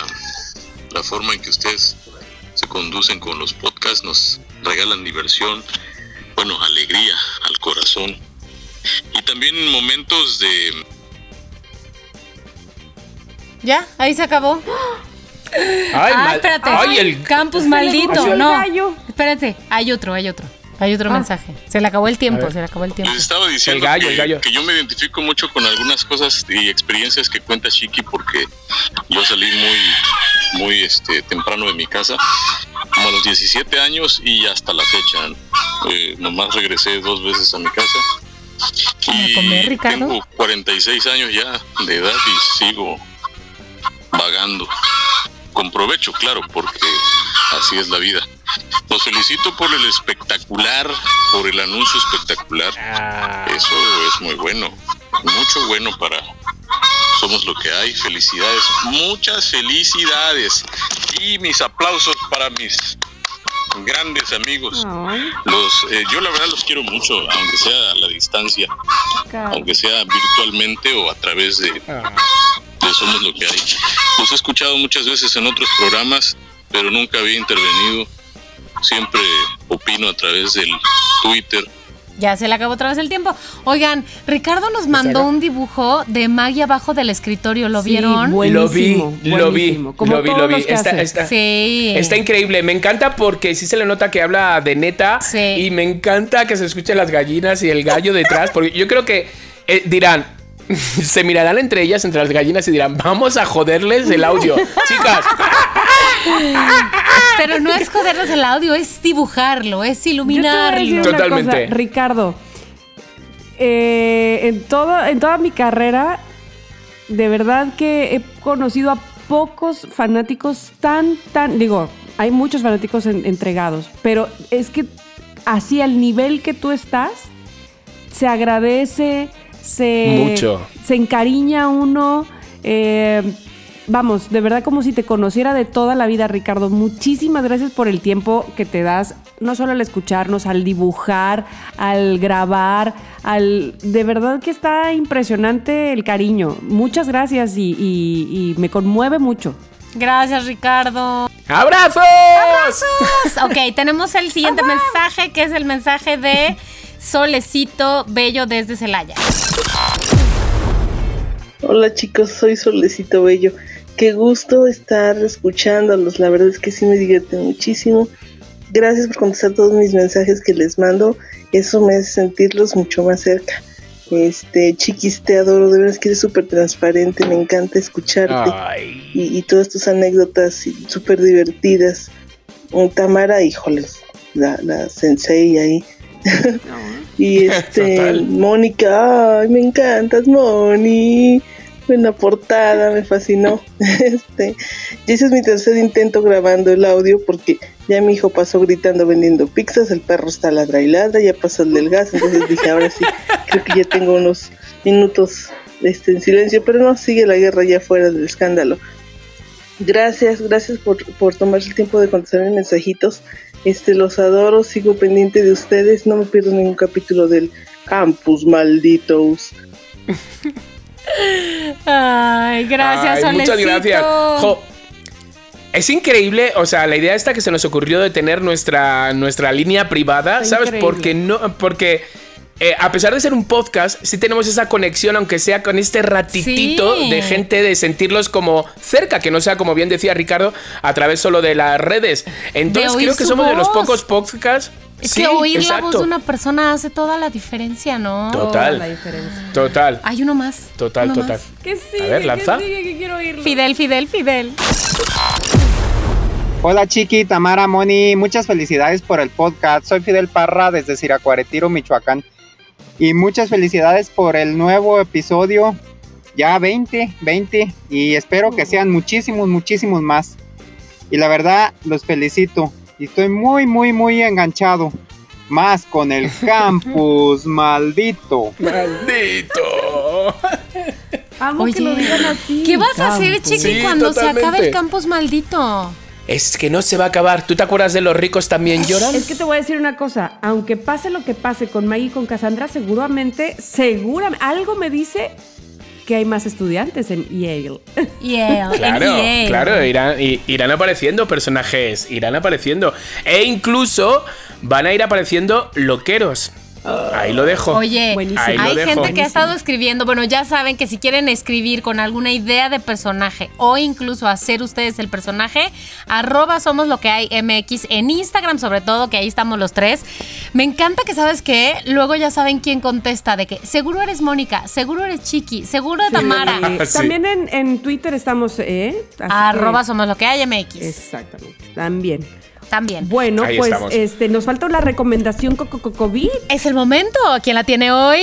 la forma en que ustedes se conducen con los podcasts, nos regalan diversión, bueno, alegría al corazón. Y también momentos de ¿Ya? Ahí se acabó. Ay, ah, espérate. Ay, el. Campus maldito. No. gallo. Espérate. Hay otro, hay otro. Hay otro Ah. mensaje. Se le acabó el tiempo, se le acabó el tiempo. Les estaba diciendo El gallo, que, el gallo. que yo me identifico mucho con algunas cosas y experiencias que cuenta Chiqui porque yo salí muy, muy este, temprano de mi casa, como a los 17 años y hasta la fecha. Eh, nomás regresé dos veces a mi casa. ¿A comer, Ricardo? tengo 46 años ya de edad y sigo vagando. Con provecho, claro, porque así es la vida. Los felicito por el espectacular, por el anuncio espectacular. Ah, Eso es muy bueno. Mucho bueno para Somos lo que hay. Felicidades. Muchas felicidades. Y mis aplausos para mis grandes amigos. Los, eh, yo la verdad los quiero mucho, aunque sea a la distancia, aunque sea virtualmente o a través de, ah. de Somos lo que hay. Los he escuchado muchas veces en otros programas, pero nunca había intervenido. Siempre opino a través del Twitter. Ya se le acabó otra vez el tiempo. Oigan, Ricardo nos mandó un dibujo de Maggie abajo del escritorio. ¿Lo Sí, vieron? buenísimo, lo vi, lo vi. Como lo vi, todos lo vi. los que Está, está- Sí. está increíble. Me encanta porque sí se le nota que habla de neta. Sí. Y me encanta que se escuchen las gallinas y el gallo detrás. Porque yo creo que eh, dirán. [laughs] Se mirarán entre ellas, entre las gallinas, y dirán: Vamos a joderles el audio. [laughs] Chicas, [laughs] Pero no es jodernos el audio, es dibujarlo, es Yo te voy a decir iluminarlo. una Totalmente. cosa, Ricardo. eh, en, todo, en toda mi carrera, de verdad que he conocido a pocos fanáticos tan, tan. Digo, hay muchos fanáticos en- entregados, pero es que así al nivel que tú estás, se agradece, se. Mucho. Se encariña uno. eh, vamos, de verdad como si te conociera de toda la vida, Ricardo. Muchísimas gracias por el tiempo que te das, no solo al escucharnos, al dibujar, al grabar, al... De verdad que está impresionante el cariño. Muchas gracias y, y- y me conmueve mucho. Gracias, Ricardo. ¡abrazos! [laughs] Ok, tenemos el siguiente mensaje, que es el mensaje de Solecito Bello desde Celaya. Hola chicos, soy Solecito Bello. Qué gusto estar escuchándolos. La verdad es que sí me divierte muchísimo. Gracias por contestar todos mis mensajes que les mando. Eso me hace sentirlos mucho más cerca. Este, Chiquis, te adoro, de verdad es que eres súper transparente, me encanta escucharte. Y, y, todas tus anécdotas súper divertidas. Tamara, híjoles, la, la sensei ahí. [laughs] y este, Mónica, ay, me encantas, Moni. En portada me fascinó. [laughs] Este, y ese es mi tercer intento grabando el audio porque ya mi hijo pasó gritando vendiendo pizzas, el perro está ladra y ladra, ya pasó el del gas, entonces dije, ahora sí, creo que ya tengo unos minutos este, en silencio, pero no, sigue la guerra ya fuera del escándalo. Gracias, gracias por, por tomarse el tiempo de contestar mis mensajitos. Este, los adoro, sigo pendiente de ustedes, no me pierdo ningún capítulo del campus, malditos. [laughs] Ay, gracias, Ay, Muchas gracias. es increíble, o sea, la idea esta que se nos ocurrió de tener nuestra, nuestra línea privada, ¿sabes? Porque no, porque eh, a pesar de ser un podcast, sí tenemos esa conexión, aunque sea con este ratitito de gente, de sentirlos como cerca, que no sea, como bien decía Ricardo, a través solo de las redes. Entonces creo que somos de los pocos podcasts es que oír la voz de una persona hace toda la diferencia, ¿no? Total. la diferencia. Total. Hay uno más. Total, total. Que sí. A ver, lanza. Que quiero oírlo. Fidel, Fidel, Fidel. Hola Chiqui, Tamara, Moni, muchas felicidades por el podcast. Soy Fidel Parra desde Siracuaretiro, Michoacán. Y muchas felicidades por el nuevo episodio. Ya 20, 20. Y espero que sean muchísimos, muchísimos más. Y la verdad, los felicito. Y estoy muy, muy, muy enganchado. Más con el [laughs] campus, maldito. Maldito. Amo que lo digan así. ¿Qué vas a hacer, chiqui, cuando se acabe el campus maldito? Es que no se va a acabar. ¿Tú te acuerdas de los ricos también lloran? Es que te voy a decir una cosa. Aunque pase lo que pase con Maggie y con Cassandra, seguramente, seguramente, algo me dice que hay más estudiantes en Yale. [laughs] Yale. Claro, claro, irán, irán apareciendo personajes, irán apareciendo. E incluso van a ir apareciendo loqueros. Ahí lo dejo. Oye, hay gente que ha estado escribiendo. Bueno, ya saben que si quieren escribir con alguna idea de personaje o incluso hacer ustedes el personaje, arroba somos lo que hay MX en Instagram, sobre todo, que ahí estamos los tres. Me encanta que sabes que luego ya saben quién contesta, de que seguro eres Mónica, seguro eres Chiqui, seguro Tamara. También en, Twitter estamos, ¿eh? arroba somos lo que hay MX. Exactamente. También también. Bueno, pues este, nos falta la recomendación COVID. Es el momento. ¿Quién la tiene hoy?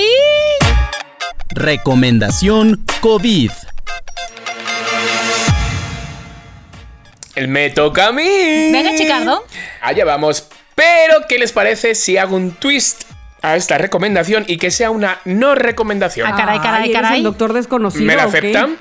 Recomendación COVID. El me toca a mí. Venga, Chicardo. Allá vamos. Pero, ¿qué les parece si hago un twist a esta recomendación y que sea una no recomendación. Ah, caray, caray, caray. el doctor desconocido. ¿Me la aceptan?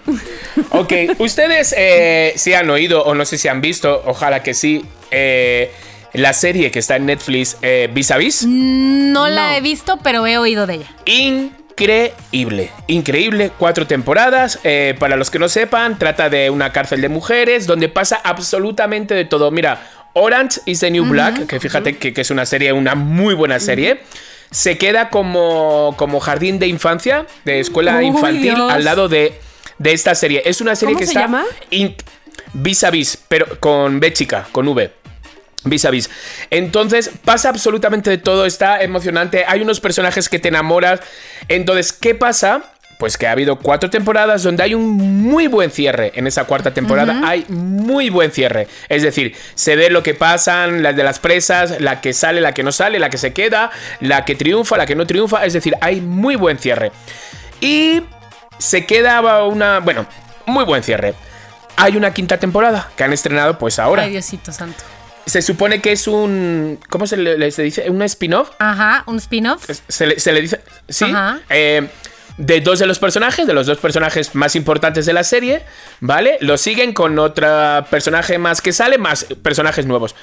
ok, ustedes eh, si han oído o no sé si han visto, ojalá que sí, eh, la serie que está en Netflix, eh, Vis a Vis. No, la he visto, pero he oído de ella. Increíble, increíble, cuatro temporadas. Eh, para los que no sepan, trata de una cárcel de mujeres donde pasa absolutamente de todo. Mira, Orange is the New Black, que fíjate que, es una serie, una muy buena serie. Se queda como, como jardín de infancia, de escuela infantil, al lado de, de, esta serie. Es una serie que se está. llama? vis a vis, pero con B chica, con V vis a vis. Entonces pasa absolutamente de todo, está emocionante, hay unos personajes que te enamoras. Entonces, ¿qué pasa? Pues que ha habido cuatro temporadas donde hay un muy buen cierre. En esa cuarta temporada hay muy buen cierre. Es decir, se ve lo que pasan, las de las presas, la que sale, la que no sale, la que se queda, la que triunfa, la que no triunfa. Es decir, hay muy buen cierre. Y se queda una... Bueno, muy buen cierre. Hay una quinta temporada que han estrenado pues ahora. Ay, Diosito santo se supone que es un. ¿Cómo se le, dice? ¿Un spin-off? Ajá, un spin-off. Se, le, dice. Sí. Eh, de dos de los personajes, de los dos personajes más importantes de la serie, ¿vale? Lo siguen con otro personaje más que sale, más personajes nuevos.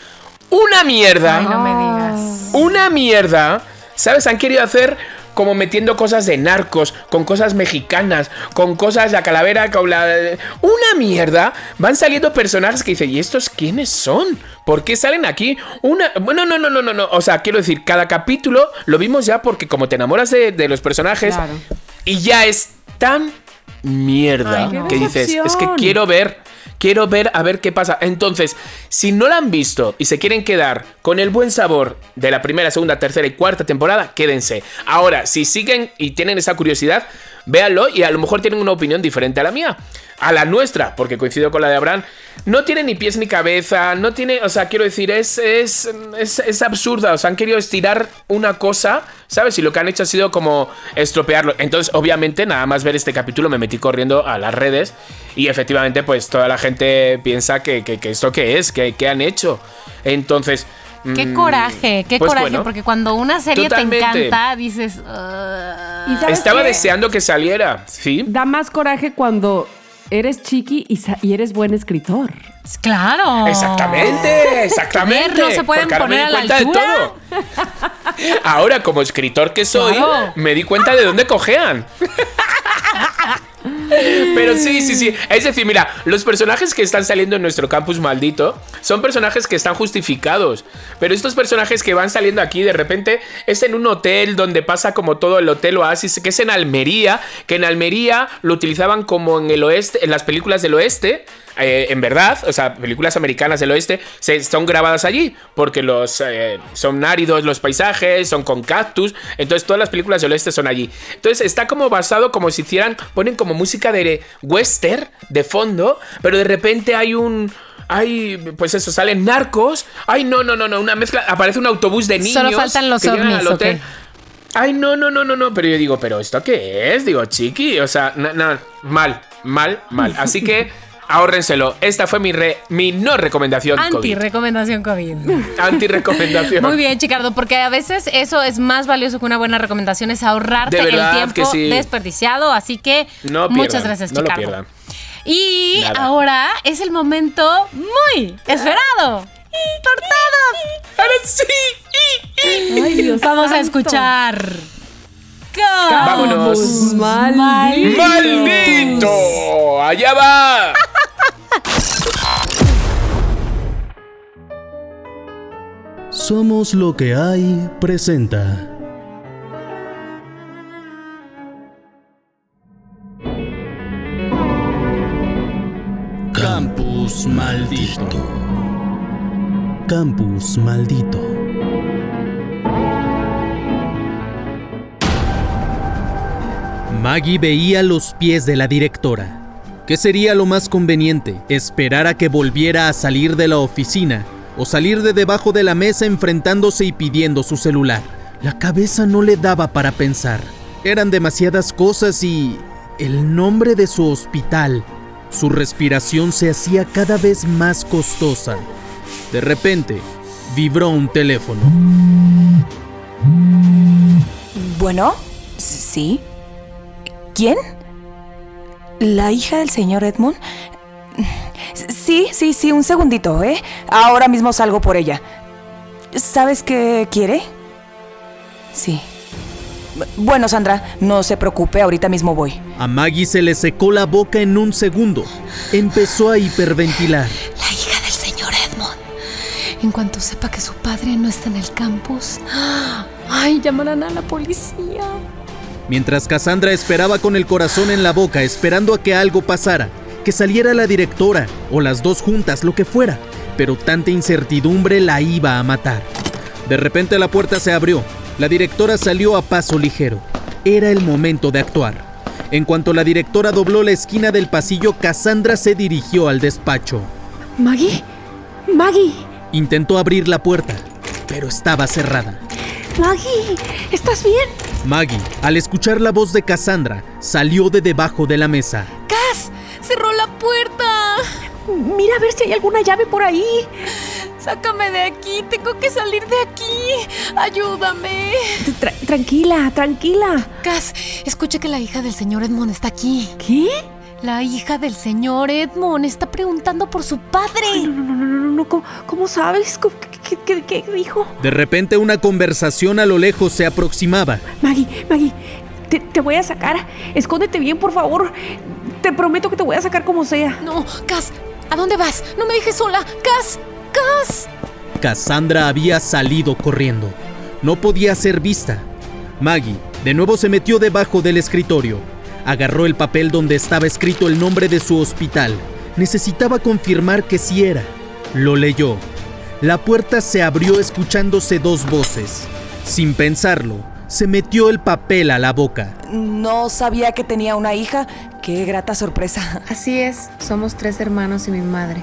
Una mierda. Ay, no me digas. Una mierda. ¿Sabes? Han querido hacer como metiendo cosas de narcos, con cosas mexicanas, con cosas de la calavera, con la... Una mierda. Van saliendo personajes que dicen, ¿y estos quiénes son? ¿Por qué salen aquí? Una... Bueno, no, no, no, no, no. O sea, quiero decir, cada capítulo lo vimos ya porque como te enamoras de, los personajes y ya es tan mierda que dices, es que quiero ver quiero ver a ver qué pasa. Entonces, si no la han visto y se quieren quedar con el buen sabor de la primera, segunda, tercera y cuarta temporada, quédense. Ahora, si siguen y tienen esa curiosidad, véanlo y a lo mejor tienen una opinión diferente a la mía, a la nuestra, porque coincido con la de Abraham. No tiene ni pies ni cabeza, no tiene, o sea, quiero decir, es, es, es, es absurda, o sea, han querido estirar una cosa, ¿sabes? Y lo que han hecho ha sido como estropearlo. Entonces, obviamente, nada más ver este capítulo me metí corriendo a las redes y efectivamente, pues toda la gente piensa que, que, que esto qué es, que, que han hecho. Entonces... Qué mm, coraje, qué pues coraje, bueno, porque cuando una serie totalmente. te encanta, dices... "Ah". ¿Y sabes Estaba qué? deseando que saliera, ¿sí? Da más coraje cuando eres chiqui y, y eres buen escritor. Claro. Exactamente, [laughs] exactamente. No se pueden Porque ahora me poner di a la cuenta de altura. todo. [laughs] Ahora, como escritor que soy, Claro. me di cuenta de dónde cojean. [laughs] Pero sí, sí, sí. Es decir, mira, los personajes que están saliendo en nuestro campus maldito son personajes que están justificados. Pero estos personajes que van saliendo aquí de repente es en un hotel donde pasa como todo el hotel Oasis, que es en Almería, que en Almería lo utilizaban como en el oeste, en las películas del oeste. Eh, en verdad, o sea, películas americanas del oeste se, son grabadas allí porque los eh, son áridos los paisajes, son con cactus, entonces todas las películas del oeste son allí. Entonces está como basado como si hicieran, ponen como música de western de fondo, pero de repente hay un hay, pues eso, salen narcos. Ay, no, no, no, no, una mezcla. Aparece un autobús de niños. Solo faltan los que ovnis, al hotel. ¿ok? Ay, no, no, no, no, no. Pero yo digo, ¿pero esto qué es? Digo, chiqui. O sea, na- na, mal, mal, mal. Así que ahórrenselo. Esta fue mi, re- mi no recomendación. Anti-recomendación COVID. [laughs] Anti-recomendación. Muy bien, Chicardo, porque a veces eso es más valioso que una buena recomendación, es ahorrarte De verdad el tiempo que sí. desperdiciado. Así que No muchas gracias, no lo Chicardo. pierdan. Y Nada. ahora es el momento muy esperado por todos. Ahora sí. Ay, Dios Vamos a escuchar. Vámonos. Maldito. ¡Maldito! ¡Allá va! Somos lo que hay presenta. Campus maldito. Campus maldito. Maggie veía los pies de la directora. ¿Qué sería lo más conveniente? ¿Esperar a que volviera a salir de la oficina o salir de debajo de la mesa enfrentándose y pidiendo su celular? La cabeza no le daba para pensar. Eran demasiadas cosas y... el nombre de su hospital. Su respiración se hacía cada vez más costosa. De repente, vibró un teléfono. Bueno, sí. ¿Quién? ¿La hija del señor Edmund? Sí, sí, sí, un segundito, ¿eh? Ahora mismo salgo por ella. ¿Sabes qué quiere? Sí. Bueno, Sandra, no se preocupe, ahorita mismo voy. A Maggie se le secó la boca en un segundo. Empezó a hiperventilar. La hija del señor Edmond. En cuanto sepa que su padre no está en el campus. Ay, llamarán a la policía. Mientras Cassandra esperaba con el corazón en la boca, esperando a que algo pasara, que saliera la directora, o las dos juntas, lo que fuera, pero tanta incertidumbre la iba a matar. De repente la puerta se abrió, la directora salió a paso ligero. Era el momento de actuar. En cuanto la directora dobló la esquina del pasillo, Cassandra se dirigió al despacho. Maggie, Maggie, Intentó abrir la puerta, pero estaba cerrada. Maggie, ¿estás bien? Maggie, al escuchar la voz de Cassandra, salió de debajo de la mesa. ¡Cas! ¡Cerró la puerta! Mira a ver si hay alguna llave por ahí. Sácame de aquí, tengo que salir de aquí. Ayúdame. Tra- tranquila, tranquila. Cas, escuche que la hija del señor Edmond está aquí. ¿Qué? La hija del señor Edmond está preguntando por su padre. No, no, no, no, no, no. ¿Cómo, cómo sabes? ¿Cómo- ¿Qué, qué- qué- qué dijo? De repente una conversación a lo lejos se aproximaba. Maggie, Maggie, te, te voy a sacar. Escóndete bien, por favor. Te prometo que te voy a sacar como sea. No, Cas, ¿a dónde vas? No me dejes sola. Cas, Cas. Cassandra había salido corriendo. No podía ser vista. Maggie de nuevo se metió debajo del escritorio. Agarró el papel donde estaba escrito el nombre de su hospital. Necesitaba confirmar que sí era. Lo leyó. La puerta se abrió escuchándose dos voces. Sin pensarlo, se metió el papel a la boca. No sabía que tenía una hija. Qué grata sorpresa. Así es, somos tres hermanos y mi madre.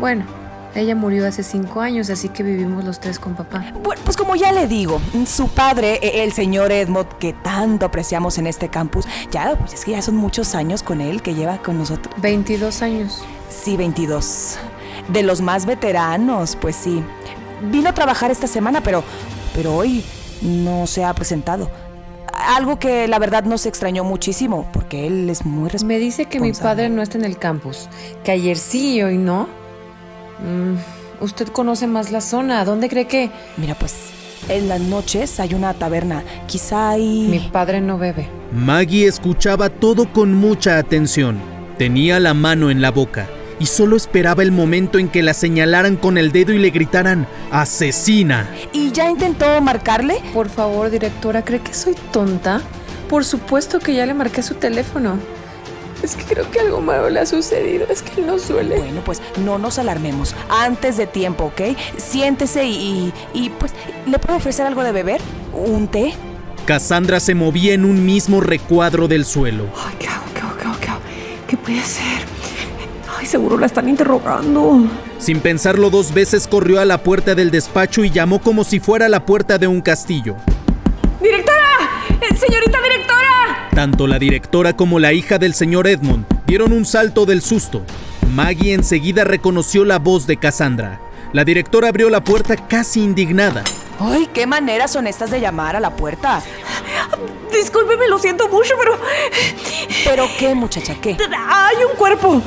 Bueno, ella murió hace cinco años, así que vivimos los tres con papá. Bueno, pues como ya le digo, su padre, e- el señor Edmond, que tanto apreciamos en este campus, ya, pues es que ya son muchos años con él que lleva con nosotros. 22 años. Sí, 22. De los más veteranos, pues sí. Vino a trabajar esta semana, pero, pero hoy no se ha presentado. Algo que la verdad nos extrañó muchísimo, porque él es muy responsable. Me dice que mi padre no está en el campus, que ayer sí y hoy no. Mm, usted conoce más la zona, ¿dónde cree que...? Mira, pues en las noches hay una taberna. Quizá hay... Mi padre no bebe. Maggie escuchaba todo con mucha atención. Tenía la mano en la boca y solo esperaba el momento en que la señalaran con el dedo y le gritaran ¡Asesina! ¿Y ya intentó marcarle? Por favor, directora, ¿cree que soy tonta? Por supuesto que ya le marqué su teléfono. Es que creo que algo malo le ha sucedido, es que él no suele. Bueno, pues no nos alarmemos. Antes de tiempo, ¿ok? Siéntese y, y, y, pues, ¿le puedo ofrecer algo de beber? ¿Un té? Cassandra se movía en un mismo recuadro del suelo. Ay, ¿qué hago? ¿Qué hago? ¿Qué hago? ¿Qué hago? ¿Qué puede ser? Ay, seguro la están interrogando. Sin pensarlo dos veces corrió a la puerta del despacho y llamó como si fuera la puerta de un castillo. ¡Directora! Eh, ¡Señorita directora! Tanto la directora como la hija del señor Edmond dieron un salto del susto. Maggie enseguida reconoció la voz de Cassandra. La directora abrió la puerta casi indignada. ¡Ay, qué maneras son estas de llamar a la puerta! Discúlpeme, lo siento mucho, pero ¿Pero qué, muchacha? ¿Qué? hay un cuerpo.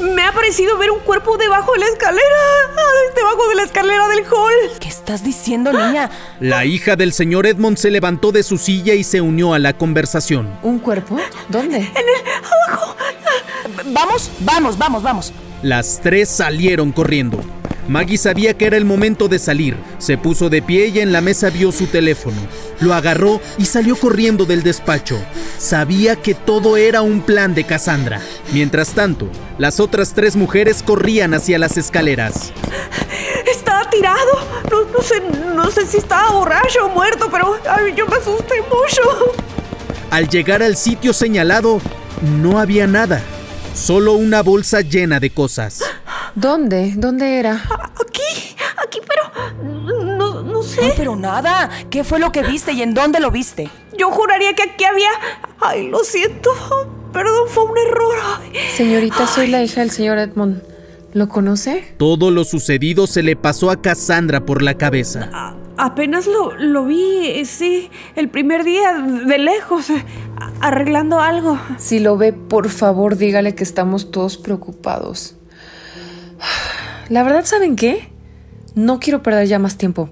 Me ha parecido ver un cuerpo debajo de la escalera. Debajo de la escalera del hall. ¿Qué estás diciendo, niña? La hija del señor Edmond se levantó de su silla y se unió a la conversación. ¿Un cuerpo? ¿Dónde? Vamos, vamos, vamos, vamos. Las tres salieron corriendo. Maggie sabía que era el momento de salir. Se puso de pie y en la mesa vio su teléfono. Lo agarró y salió corriendo del despacho. Sabía que todo era un plan de Cassandra. Mientras tanto, las otras tres mujeres corrían hacia las escaleras. Está tirado. No, no sé, no sé si estaba borracho o muerto, pero ay, yo me asusté mucho. Al llegar al sitio señalado, no había nada. Solo una bolsa llena de cosas. ¿Dónde? ¿Dónde era? Aquí, aquí, pero no, no sé. No, pero nada. ¿Qué fue lo que viste y en dónde lo viste? Yo juraría que aquí había. Ay, lo siento. Perdón, fue un error. Ay. Señorita, soy la hija del señor Edmond. ¿Lo conoce? Todo lo sucedido se le pasó a Cassandra por la cabeza. A- apenas lo, lo vi, sí, el primer día, de lejos, arreglando algo. Si lo ve, por favor, dígale que estamos todos preocupados. La verdad, ¿saben qué? No quiero perder ya más tiempo.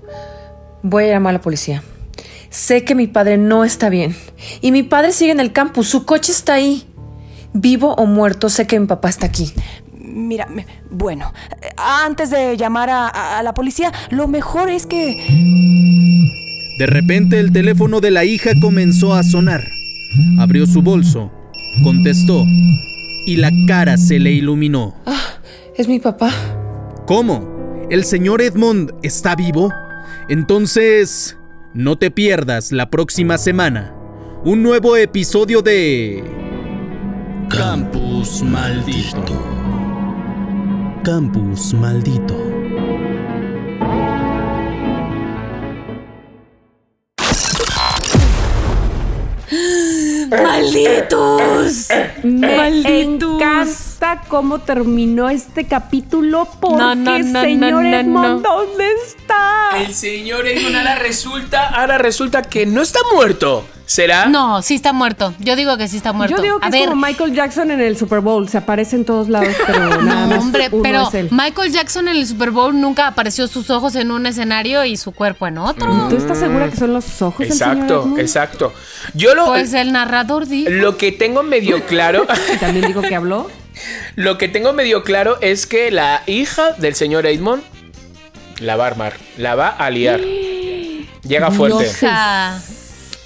Voy a llamar a la policía. Sé que mi padre no está bien. Y mi padre sigue en el campus. Su coche está ahí. Vivo o muerto, sé que mi papá está aquí. Mira, bueno, eh, antes de llamar a, a- a la policía, lo mejor es que... De repente el teléfono de la hija comenzó a sonar. Abrió su bolso, contestó y la cara se le iluminó. ¿Es mi papá? ¿Cómo? ¿El señor Edmond está vivo? Entonces, no te pierdas la próxima semana un nuevo episodio de... Campus Maldito. Campus Maldito. ¡Malditos! Me ¡Malditos! Cómo terminó este capítulo porque, No, no, no, señor no, no, Edmond, no. ¿dónde está? El señor Edmond ahora resulta, ahora resulta que no está muerto. ¿Será? No, sí está muerto. Yo digo que sí está muerto. Yo digo que a es ver, como Michael Jackson en el Super Bowl, se aparece en todos lados, pero [laughs] nada no, más hombre, uno pero es él. Michael Jackson en el Super Bowl nunca apareció sus ojos en un escenario y su cuerpo en otro. ¿Tú estás segura que son los ojos Exacto, exacto. Yo lo, Pues el narrador dijo. lo que tengo medio claro, [laughs] Y también digo que habló. Lo que tengo medio claro es que la hija del señor Edmond la va a armar, la va a liar. [gasps] Llega fuerte. Hija.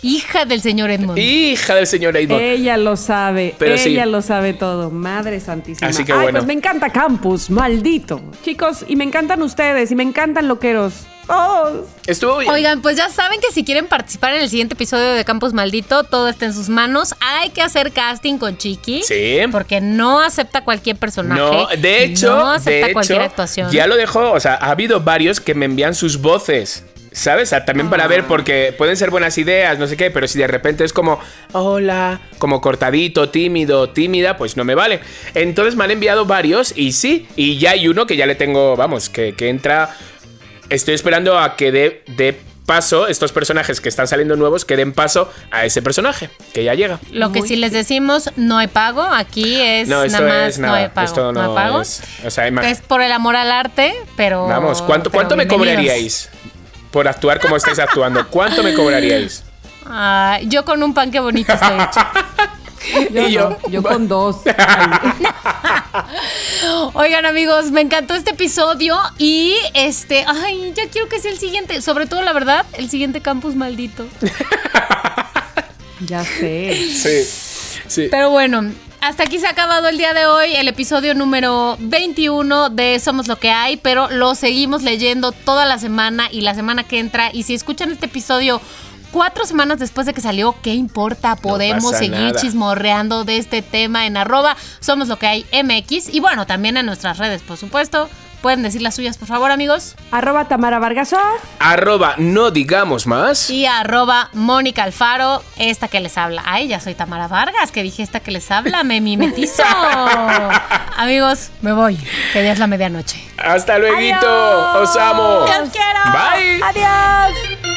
Hija del señor Edmond. Hija del señor Edmond. Ella lo sabe, Pero ella sí. lo sabe todo. Madre santísima. Así que Ay, bueno. pues me encanta Campus, maldito. Chicos, y me encantan ustedes, y me encantan loqueros. Oh, Estuvo bien. Oigan, pues ya saben que si quieren participar en el siguiente episodio de Campus Maldito, todo está en sus manos. Hay que hacer casting con Chiqui. Sí. Porque no acepta cualquier personaje. No, de hecho, no acepta de cualquier hecho, actuación. ya lo dejó, o sea, ha habido varios que me envían sus voces. ¿Sabes? Sea, también para Ah. ver, porque pueden ser buenas ideas, no sé qué, pero si de repente es como, hola, como cortadito, tímido, tímida, pues no me vale. Entonces me han enviado varios y sí, y ya hay uno que ya le tengo, vamos, que, que entra. Estoy esperando a que dé dé paso, estos personajes que están saliendo nuevos, que den paso a ese personaje, que ya llega. Lo que sí les decimos, no hay pago. Aquí es No, esto nada más es no nada. hay pago. Esto no, hay pago. es. O sea, Es por el amor al arte, pero. Vamos, ¿cuánto, pero cuánto me cobraríais por actuar como estáis actuando? ¿Cuánto me cobraríais? [laughs] Ah, yo con un pan que bonito estoy hecha. [laughs] yo, Y yo- no, yo con [laughs] dos. [laughs] Oigan, amigos, me encantó este episodio y este, ay, ya quiero que sea el siguiente, sobre todo la verdad, el siguiente campus maldito. ya sé. Sí. Sí. Pero bueno, hasta aquí se ha acabado el día de hoy, el episodio número 21 de Somos lo que hay, pero lo seguimos leyendo toda la semana y la semana que entra. Y si escuchan este episodio cuatro semanas después de que salió, ¿qué importa? Podemos seguir nada. chismorreando de este tema en arroba Somos lo que hay MX y bueno, también en nuestras redes, por supuesto. Pueden decir las suyas, por favor, amigos. Arroba Tamara Vargasov. Arroba no digamos más. Y arroba Mónica Alfaro, esta que les habla. Ay, ya soy Tamara Vargas, que dije esta que les habla, me mimetizo. [laughs] Amigos, me voy, que ya es la medianoche. Hasta luego. Os amo. ¡Los quiero! Bye. ¡Adiós!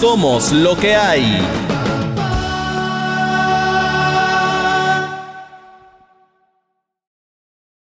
Somos lo que hay.